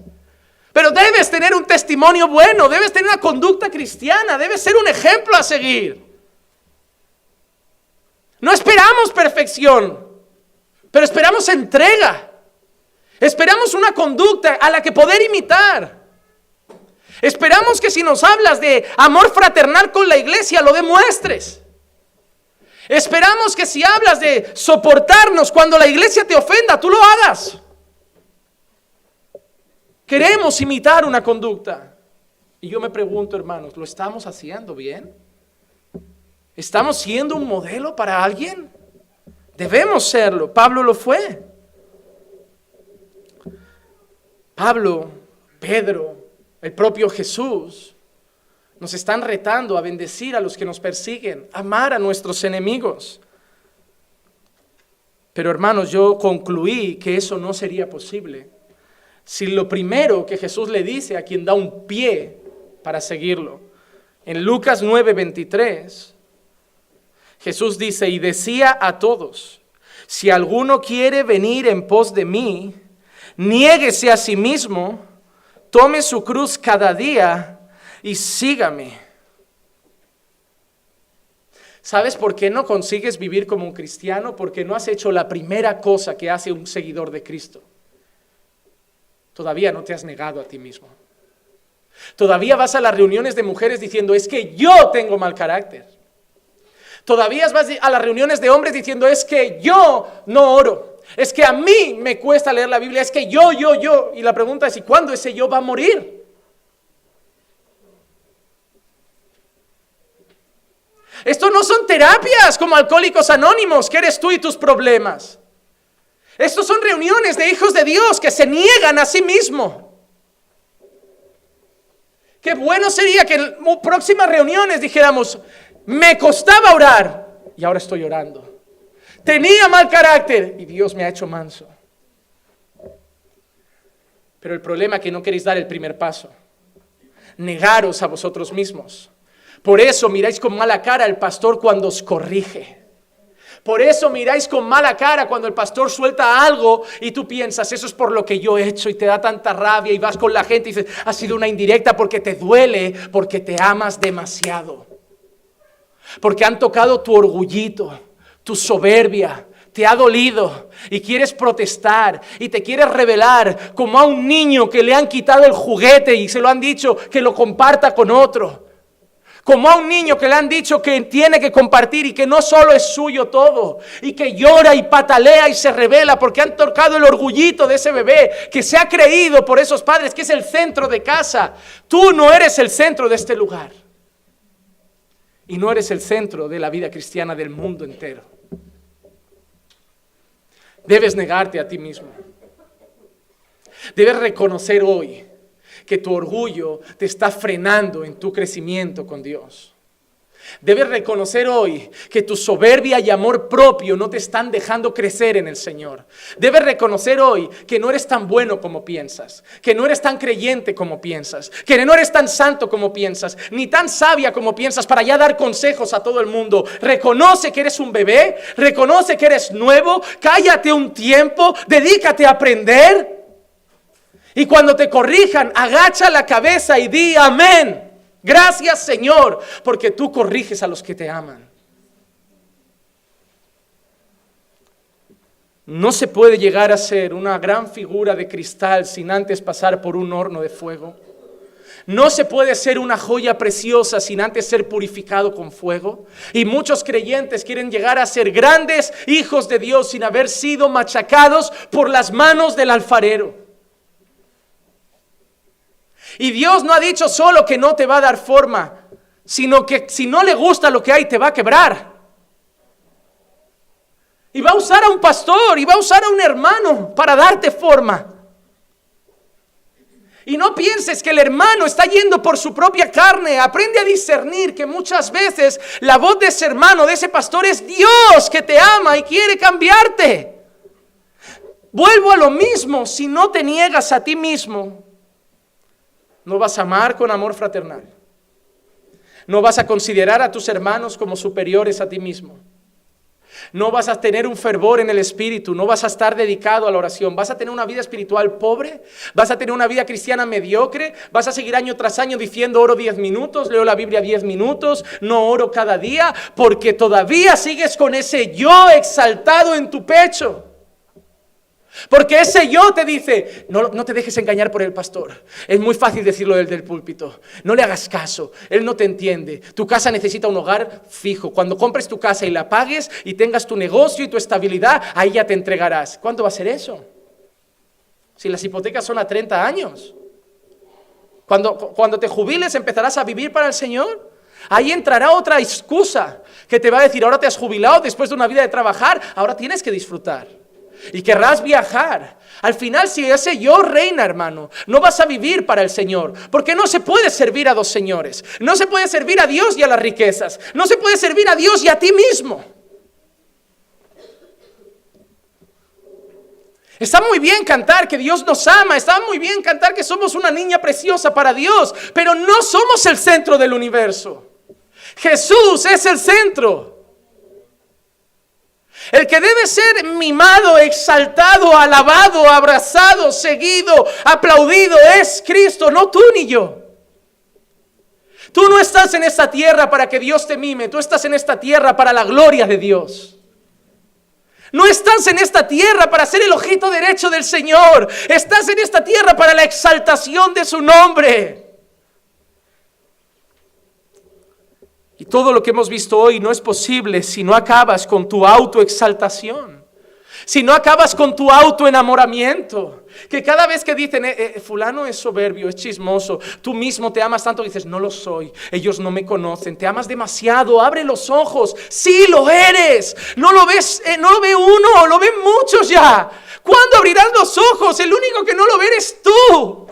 [SPEAKER 1] Pero debes tener un testimonio bueno, debes tener una conducta cristiana, debes ser un ejemplo a seguir. No esperamos perfección, pero esperamos entrega. Esperamos una conducta a la que poder imitar. Esperamos que si nos hablas de amor fraternal con la iglesia, lo demuestres. Esperamos que si hablas de soportarnos cuando la iglesia te ofenda, tú lo hagas. Queremos imitar una conducta. Y yo me pregunto, hermanos, ¿lo estamos haciendo bien? ¿Estamos siendo un modelo para alguien? Debemos serlo. Pablo lo fue. Pablo, Pedro, el propio Jesús nos están retando a bendecir a los que nos persiguen, amar a nuestros enemigos. Pero hermanos, yo concluí que eso no sería posible si lo primero que Jesús le dice a quien da un pie para seguirlo. En Lucas 9:23, Jesús dice, y decía a todos, si alguno quiere venir en pos de mí, niéguese a sí mismo, tome su cruz cada día y sígame. ¿Sabes por qué no consigues vivir como un cristiano? Porque no has hecho la primera cosa que hace un seguidor de Cristo. Todavía no te has negado a ti mismo. Todavía vas a las reuniones de mujeres diciendo, es que yo tengo mal carácter. Todavía vas a las reuniones de hombres diciendo, es que yo no oro. Es que a mí me cuesta leer la Biblia. Es que yo, yo, yo. Y la pregunta es, ¿y cuándo ese yo va a morir? Esto no son terapias como alcohólicos anónimos, que eres tú y tus problemas. Estos son reuniones de hijos de Dios que se niegan a sí mismo. Qué bueno sería que en próximas reuniones dijéramos, me costaba orar y ahora estoy orando. Tenía mal carácter y Dios me ha hecho manso. Pero el problema es que no queréis dar el primer paso. Negaros a vosotros mismos. Por eso miráis con mala cara al pastor cuando os corrige. Por eso miráis con mala cara cuando el pastor suelta algo y tú piensas, eso es por lo que yo he hecho y te da tanta rabia y vas con la gente y dices, ha sido una indirecta porque te duele, porque te amas demasiado. Porque han tocado tu orgullito, tu soberbia, te ha dolido y quieres protestar y te quieres revelar como a un niño que le han quitado el juguete y se lo han dicho que lo comparta con otro. Como a un niño que le han dicho que tiene que compartir y que no solo es suyo todo, y que llora y patalea y se revela porque han tocado el orgullito de ese bebé que se ha creído por esos padres que es el centro de casa. Tú no eres el centro de este lugar. Y no eres el centro de la vida cristiana del mundo entero. Debes negarte a ti mismo. Debes reconocer hoy que tu orgullo te está frenando en tu crecimiento con Dios. Debes reconocer hoy que tu soberbia y amor propio no te están dejando crecer en el Señor. Debes reconocer hoy que no eres tan bueno como piensas, que no eres tan creyente como piensas, que no eres tan santo como piensas, ni tan sabia como piensas para ya dar consejos a todo el mundo. Reconoce que eres un bebé, reconoce que eres nuevo, cállate un tiempo, dedícate a aprender y cuando te corrijan, agacha la cabeza y di amén. Gracias Señor, porque tú corriges a los que te aman. No se puede llegar a ser una gran figura de cristal sin antes pasar por un horno de fuego. No se puede ser una joya preciosa sin antes ser purificado con fuego. Y muchos creyentes quieren llegar a ser grandes hijos de Dios sin haber sido machacados por las manos del alfarero. Y Dios no ha dicho solo que no te va a dar forma, sino que si no le gusta lo que hay, te va a quebrar. Y va a usar a un pastor, y va a usar a un hermano para darte forma. Y no pienses que el hermano está yendo por su propia carne. Aprende a discernir que muchas veces la voz de ese hermano, de ese pastor, es Dios que te ama y quiere cambiarte. Vuelvo a lo mismo, si no te niegas a ti mismo, no vas a amar con amor fraternal. No vas a considerar a tus hermanos como superiores a ti mismo. No vas a tener un fervor en el espíritu, no vas a estar dedicado a la oración, vas a tener una vida espiritual pobre, vas a tener una vida cristiana mediocre, vas a seguir año tras año diciendo oro 10 minutos, leo la Biblia 10 minutos, no oro cada día, porque todavía sigues con ese yo exaltado en tu pecho. Porque ese yo te dice, no, no, te dejes engañar por el pastor. Es muy fácil decirlo del del púlpito. No le hagas caso, él no te entiende. Tu casa necesita un hogar fijo. Cuando compres tu casa y la pagues y tengas tu negocio y tu estabilidad, ahí ya te entregarás. ¿Cuánto va a ser eso? Si las hipotecas son a 30 años. Cuando, cuando te jubiles empezarás a vivir para el Señor. Ahí entrará otra excusa que te va a decir, ahora te has jubilado después de una vida de trabajar, ahora tienes que disfrutar y querrás viajar. Al final, si ese yo reina, hermano, no vas a vivir para el Señor, porque no se puede servir a dos señores. No se puede servir a Dios y a las riquezas. No se puede servir a Dios y a ti mismo. Está muy bien cantar que Dios nos ama, está muy bien cantar que somos una niña preciosa para Dios, pero no somos el centro del universo. Jesús es el centro. El que debe ser mimado, exaltado, alabado, abrazado, seguido, aplaudido es Cristo, no tú ni yo. Tú no estás en esta tierra para que Dios te mime, tú estás en esta tierra para la gloria de Dios. No estás en esta tierra para ser el ojito derecho del Señor, estás en esta tierra para la exaltación de su nombre. Y todo lo que hemos visto hoy no es posible si no acabas con tu autoexaltación, si no acabas con tu autoenamoramiento. Que cada vez que dicen, eh, eh, fulano es soberbio, es chismoso, tú mismo te amas tanto, dices, no lo soy, ellos no me conocen, te amas demasiado, abre los ojos, sí lo eres, no lo ves, eh, no lo ve uno, lo ven muchos ya. ¿Cuándo abrirás los ojos? El único que no lo ve eres tú.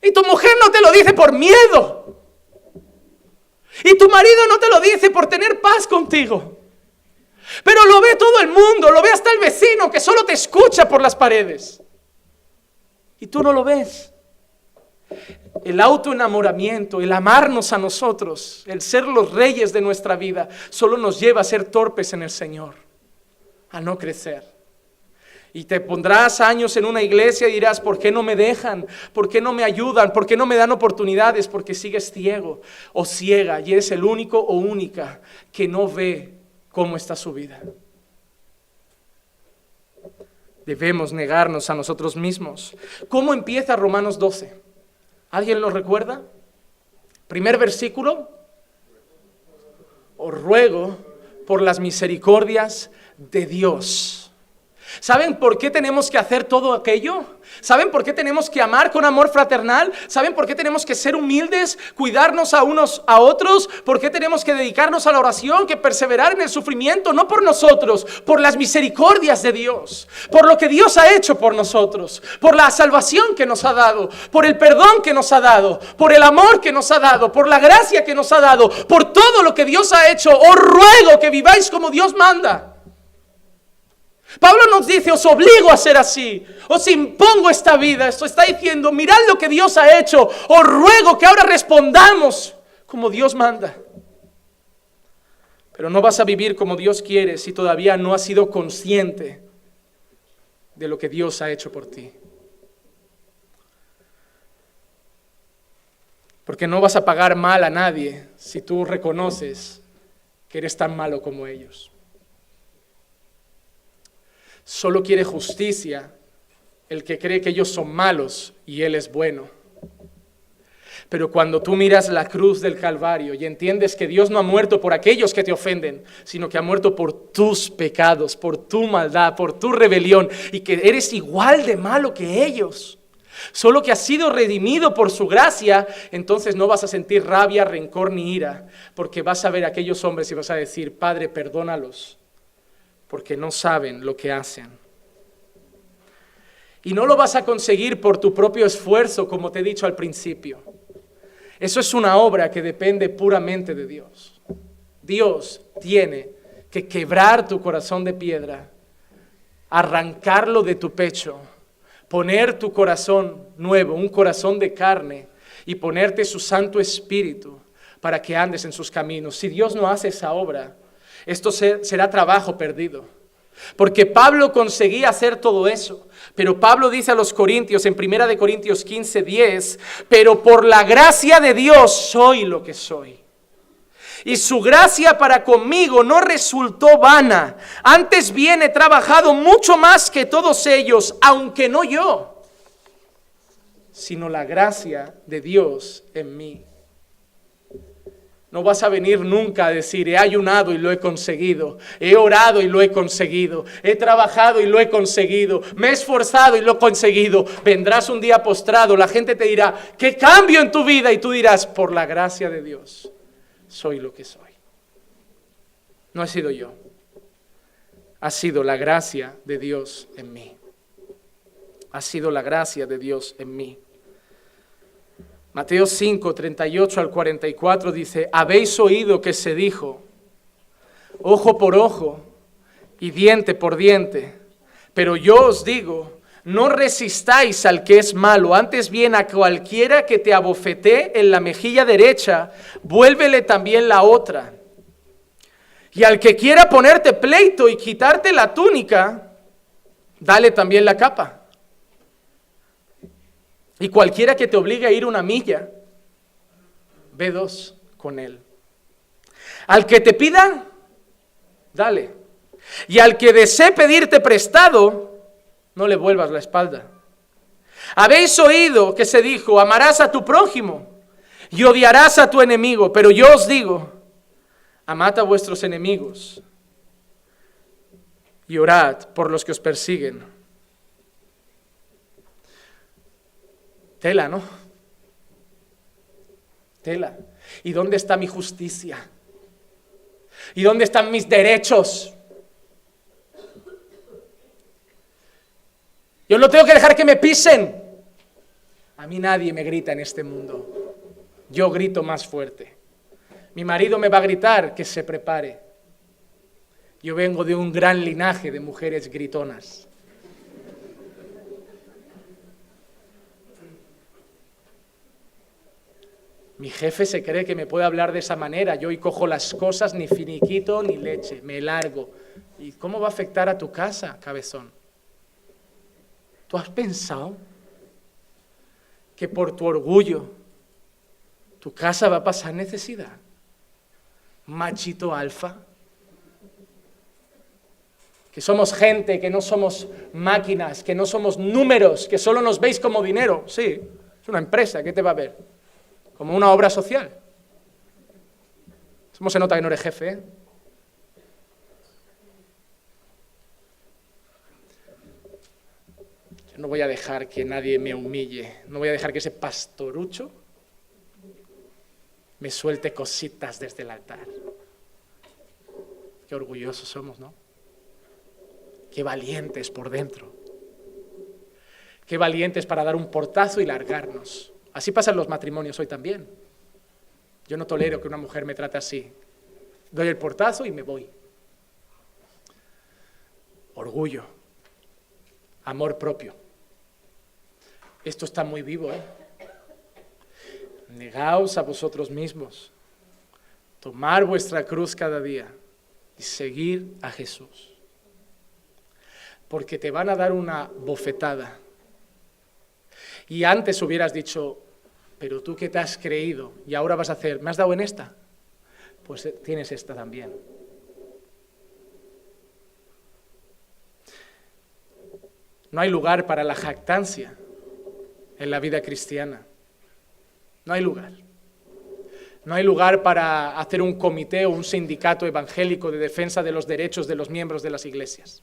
[SPEAKER 1] Y tu mujer no te lo dice por miedo. Y tu marido no te lo dice por tener paz contigo. Pero lo ve todo el mundo, lo ve hasta el vecino que solo te escucha por las paredes. Y tú no lo ves. El autoenamoramiento, el amarnos a nosotros, el ser los reyes de nuestra vida, solo nos lleva a ser torpes en el Señor, a no crecer. Y te pondrás años en una iglesia y dirás, ¿por qué no me dejan? ¿Por qué no me ayudan? ¿Por qué no me dan oportunidades? Porque sigues ciego o ciega y eres el único o única que no ve cómo está su vida. Debemos negarnos a nosotros mismos. ¿Cómo empieza Romanos 12? ¿Alguien lo recuerda? Primer versículo. Os ruego por las misericordias de Dios ¿Saben por qué tenemos que hacer todo aquello? ¿Saben por qué tenemos que amar con amor fraternal? ¿Saben por qué tenemos que ser humildes, cuidarnos a unos a otros? ¿Por qué tenemos que dedicarnos a la oración, que perseverar en el sufrimiento? No por nosotros, por las misericordias de Dios, por lo que Dios ha hecho por nosotros, por la salvación que nos ha dado, por el perdón que nos ha dado, por el amor que nos ha dado, por la gracia que nos ha dado, por todo lo que Dios ha hecho. Os ruego que viváis como Dios manda. Nos dice, os obligo a ser así, os impongo esta vida. Esto está diciendo, mirad lo que Dios ha hecho, os ruego que ahora respondamos como Dios manda. Pero no vas a vivir como Dios quiere si todavía no has sido consciente de lo que Dios ha hecho por ti. Porque no vas a pagar mal a nadie si tú reconoces que eres tan malo como ellos. Solo quiere justicia el que cree que ellos son malos y Él es bueno. Pero cuando tú miras la cruz del Calvario y entiendes que Dios no ha muerto por aquellos que te ofenden, sino que ha muerto por tus pecados, por tu maldad, por tu rebelión, y que eres igual de malo que ellos, solo que has sido redimido por su gracia, entonces no vas a sentir rabia, rencor ni ira, porque vas a ver a aquellos hombres y vas a decir, Padre, perdónalos, porque no saben lo que hacen. Y no lo vas a conseguir por tu propio esfuerzo, como te he dicho al principio. Eso es una obra que depende puramente de Dios. Dios tiene que quebrar tu corazón de piedra, arrancarlo de tu pecho, poner tu corazón nuevo, un corazón de carne, y ponerte su Santo Espíritu para que andes en sus caminos. Si Dios no hace esa obra, esto será trabajo perdido. Porque Pablo conseguía hacer todo eso. Pero Pablo dice a los Corintios en 1 de Corintios 15, 10, pero por la gracia de Dios soy lo que soy. y su gracia para conmigo no resultó vana. Antes bien he trabajado mucho más que todos ellos, aunque no yo, sino la gracia de Dios en mí. No vas a venir nunca a decir, he ayunado y lo he conseguido, he orado y lo he conseguido, he trabajado y lo he conseguido, me he esforzado y lo he conseguido. Vendrás un día postrado, la gente te dirá, ¿qué cambio en tu vida? Y tú dirás, por la gracia de Dios, soy lo que soy. No he sido yo, ha sido la gracia de Dios en mí. Ha sido la gracia de Dios en mí. Mateo 5, 38 al 44 dice, habéis oído que se dijo, ojo por ojo y diente por diente, pero yo os digo, no resistáis al que es malo, antes bien a cualquiera que te abofetee en la mejilla derecha, vuélvele también la otra. Y al que quiera ponerte pleito y quitarte la túnica, dale también la capa. Y cualquiera que te obligue a ir una milla, ve dos con él. Al que te pida, dale. Y al que desee pedirte prestado, no le vuelvas la espalda. Habéis oído que se dijo, amarás a tu prójimo y odiarás a tu enemigo, pero yo os digo, amad a vuestros enemigos y orad por los que os persiguen Tela, ¿no? Tela. ¿Y dónde está mi justicia? ¿Y dónde están mis derechos? Yo no tengo que dejar que me pisen. A mí nadie me grita en este mundo. Yo grito más fuerte. Mi marido me va a gritar que se prepare. Yo vengo de un gran linaje de mujeres gritonas. Mi jefe se cree que me puede hablar de esa manera. Yo hoy cojo las cosas, ni finiquito ni leche, me largo. ¿Y cómo va a afectar a tu casa, cabezón? ¿Tú has pensado que por tu orgullo tu casa va a pasar necesidad? Machito alfa. Que somos gente, que no somos máquinas, que no somos números, que solo nos veis como dinero. Sí, es una empresa, ¿qué te va a ver? Como una obra social. ¿Cómo se nota que no eres jefe? Eh? Yo no voy a dejar que nadie me humille, no voy a dejar que ese pastorucho me suelte cositas desde el altar. Qué orgullosos somos, ¿no? Qué valientes por dentro. Qué valientes para dar un portazo y largarnos. Así pasan los matrimonios hoy también. Yo no tolero que una mujer me trate así. Doy el portazo y me voy. Orgullo, amor propio. Esto está muy vivo, ¿eh? Negaos a vosotros mismos, tomar vuestra cruz cada día y seguir a Jesús. Porque te van a dar una bofetada y antes hubieras dicho, pero tú que te has creído y ahora vas a hacer, ¿me has dado en esta? Pues eh, tienes esta también. No hay lugar para la jactancia en la vida cristiana. No hay lugar. No hay lugar para hacer un comité o un sindicato evangélico de defensa de los derechos de los miembros de las iglesias.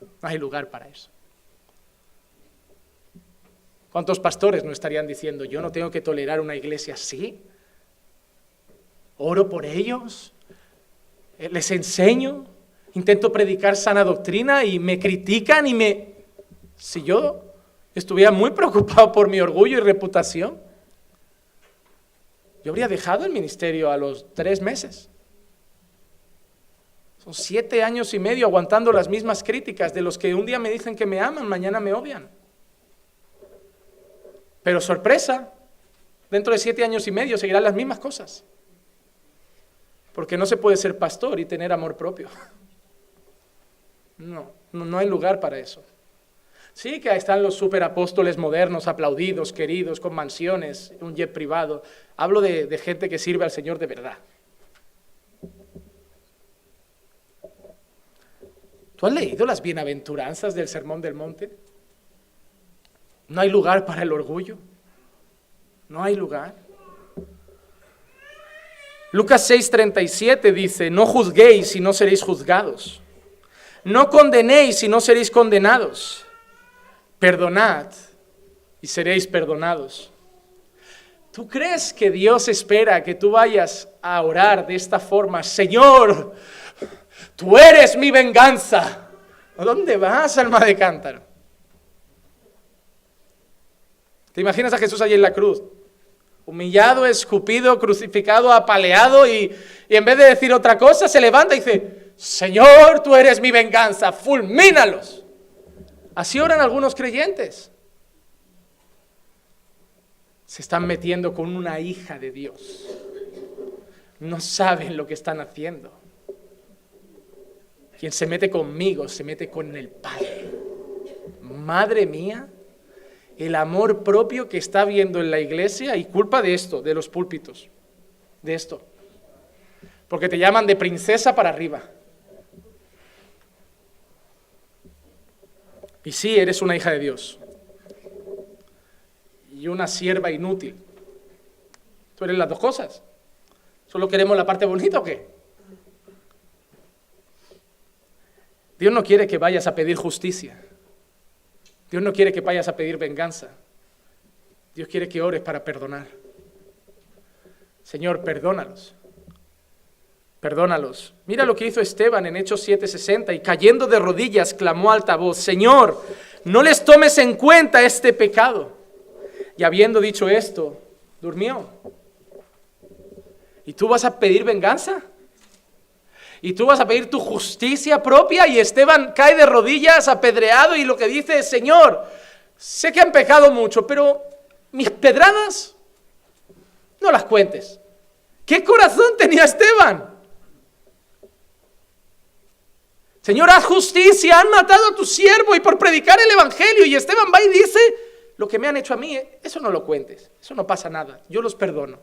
[SPEAKER 1] No hay lugar para eso. ¿Cuántos pastores no estarían diciendo, yo no tengo que tolerar una iglesia así? Oro por ellos, eh, les enseño, intento predicar sana doctrina y me critican y me... Si yo estuviera muy preocupado por mi orgullo y reputación, yo habría dejado el ministerio a los tres meses. Son siete años y medio aguantando las mismas críticas de los que un día me dicen que me aman, mañana me odian. Pero sorpresa, dentro de siete años y medio seguirán las mismas cosas. Porque no se puede ser pastor y tener amor propio. No, no, hay lugar para eso. Sí que ahí están los superapóstoles modernos, aplaudidos, queridos, con mansiones, un jet privado. Hablo de, de gente que sirve al Señor de verdad. ¿Tú has leído las bienaventuranzas del Sermón del Monte? No hay lugar para el orgullo. No hay lugar. Lucas 6:37 dice, no juzguéis y no seréis juzgados. No condenéis y no seréis condenados. Perdonad y seréis perdonados. ¿Tú crees que Dios espera que tú vayas a orar de esta forma? Señor, tú eres mi venganza. ¿A dónde vas, alma de cántaro? ¿Te imaginas a Jesús allí en la cruz? Humillado, escupido, crucificado, apaleado y, y en vez de decir otra cosa se levanta y dice, Señor, tú eres mi venganza, fulmínalos. Así oran algunos creyentes se están metiendo con una hija de Dios. No saben lo que están haciendo. Quien se mete conmigo se mete con el Padre. Madre mía, el amor propio que está viendo en la iglesia y culpa de esto, de los púlpitos, de esto. Porque te llaman de princesa para arriba. Y sí, eres una hija de Dios y una sierva inútil. Tú eres las dos cosas. ¿Solo queremos la parte bonita o qué? Dios no quiere que vayas a pedir justicia. Dios no quiere que vayas a pedir venganza. Dios quiere que ores para perdonar. Señor, perdónalos. Perdónalos. Mira lo que hizo Esteban en Hechos 7:60 y cayendo de rodillas clamó alta voz, Señor, no les tomes en cuenta este pecado. Y habiendo dicho esto, durmió. ¿Y tú vas a pedir venganza? ¿Y tú vas a pedir tu justicia propia? Y Esteban cae de rodillas, apedreado, y lo que dice es, Señor, sé que han pecado mucho, pero mis pedradas, no las cuentes. ¿Qué corazón tenía Esteban? Señor, haz justicia, han matado a tu siervo y por predicar el Evangelio. Y Esteban va y dice, lo que me han hecho a mí, eso no lo cuentes, eso no pasa nada, yo los perdono.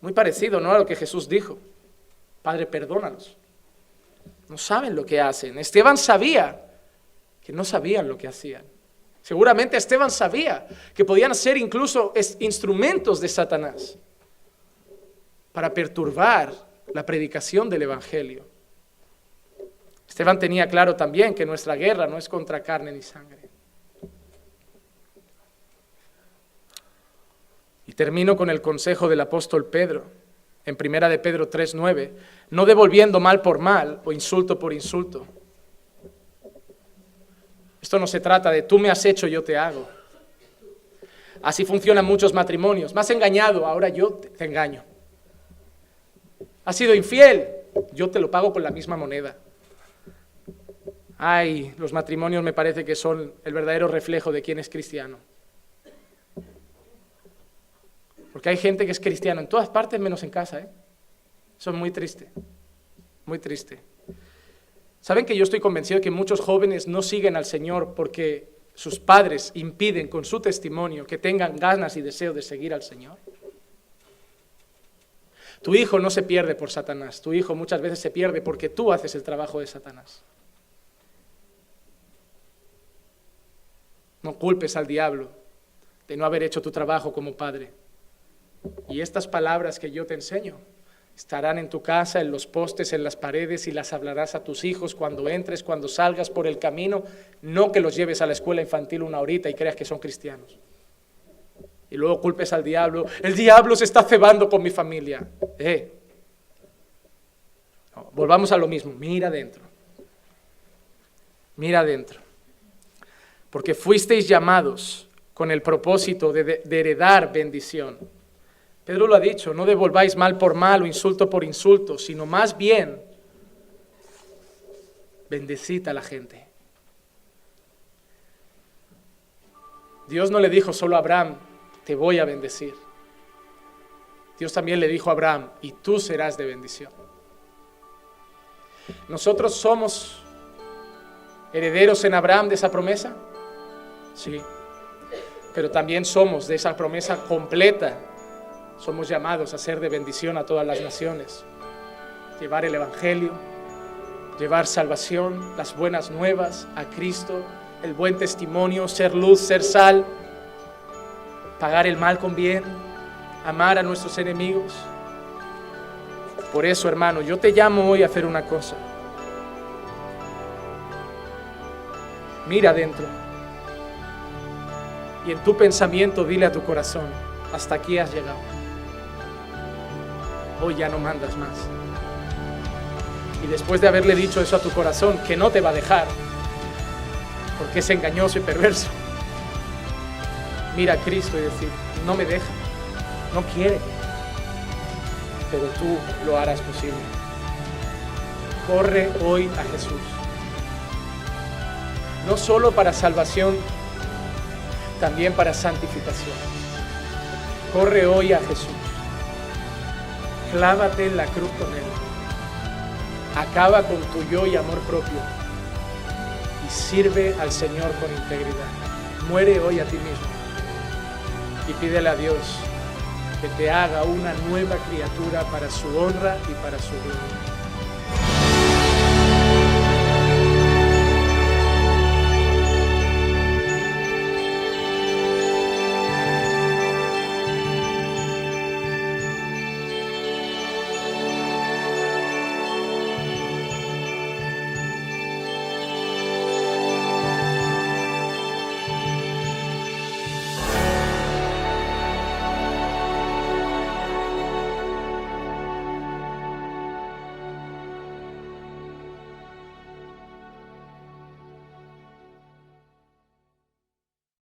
[SPEAKER 1] Muy parecido, ¿no? A lo que Jesús dijo. Padre, perdónalos. No saben lo que hacen. Esteban sabía que no sabían lo que hacían. Seguramente Esteban sabía que podían ser incluso instrumentos de Satanás para perturbar la predicación del Evangelio. Esteban tenía claro también que nuestra guerra no es contra carne ni sangre. Y termino con el consejo del apóstol Pedro, en primera de Pedro 3:9, no devolviendo mal por mal o insulto por insulto. Esto no se trata de tú me has hecho, yo te hago. Así funcionan muchos matrimonios. Me has engañado, ahora yo te engaño. Has sido infiel, yo te lo pago con la misma moneda. Ay, los matrimonios me parece que son el verdadero reflejo de quién es cristiano. Porque hay gente que es cristiana en todas partes menos en casa. ¿eh? Eso es muy triste, muy triste. ¿Saben que yo estoy convencido de que muchos jóvenes no siguen al Señor porque sus padres impiden con su testimonio que tengan ganas y deseo de seguir al Señor? Tu hijo no se pierde por Satanás, tu hijo muchas veces se pierde porque tú haces el trabajo de Satanás. No culpes al diablo de no haber hecho tu trabajo como padre. Y estas palabras que yo te enseño estarán en tu casa, en los postes, en las paredes y las hablarás a tus hijos cuando entres, cuando salgas por el camino, no que los lleves a la escuela infantil una horita y creas que son cristianos. Y luego culpes al diablo, el diablo se está cebando con mi familia. Eh. volvamos a lo mismo, mira adentro. Mira adentro. Porque fuisteis llamados con el propósito de heredar bendición. Pedro lo ha dicho, no devolváis mal por mal o insulto por insulto, sino más bien bendecid a la gente. Dios no le dijo solo a Abraham, te voy a bendecir. Dios también le dijo a Abraham, y tú serás de bendición. ¿Nosotros somos herederos en Abraham de esa promesa? Sí. Pero también somos de esa promesa completa somos llamados a ser de bendición a todas las naciones, llevar el Evangelio, llevar salvación, las buenas nuevas a Cristo, el buen testimonio, ser luz, ser sal, pagar el mal con bien, amar a nuestros enemigos. Por eso, hermano, yo te llamo hoy a hacer una cosa. Mira adentro. Y en tu pensamiento dile a tu corazón, hasta aquí has llegado. Hoy ya no mandas más. Y después de haberle dicho eso a tu corazón, que no te va a dejar, porque es engañoso y perverso, mira a Cristo y decir, no me deja, no quiere, pero tú lo harás posible. Corre hoy a Jesús. No solo para salvación, también para santificación. Corre hoy a Jesús. Clávate en la cruz con Él. Acaba con tu yo y amor propio. Y sirve al Señor con integridad. Muere hoy a ti mismo. Y pídele a Dios que te haga una nueva criatura para su honra y para su gloria.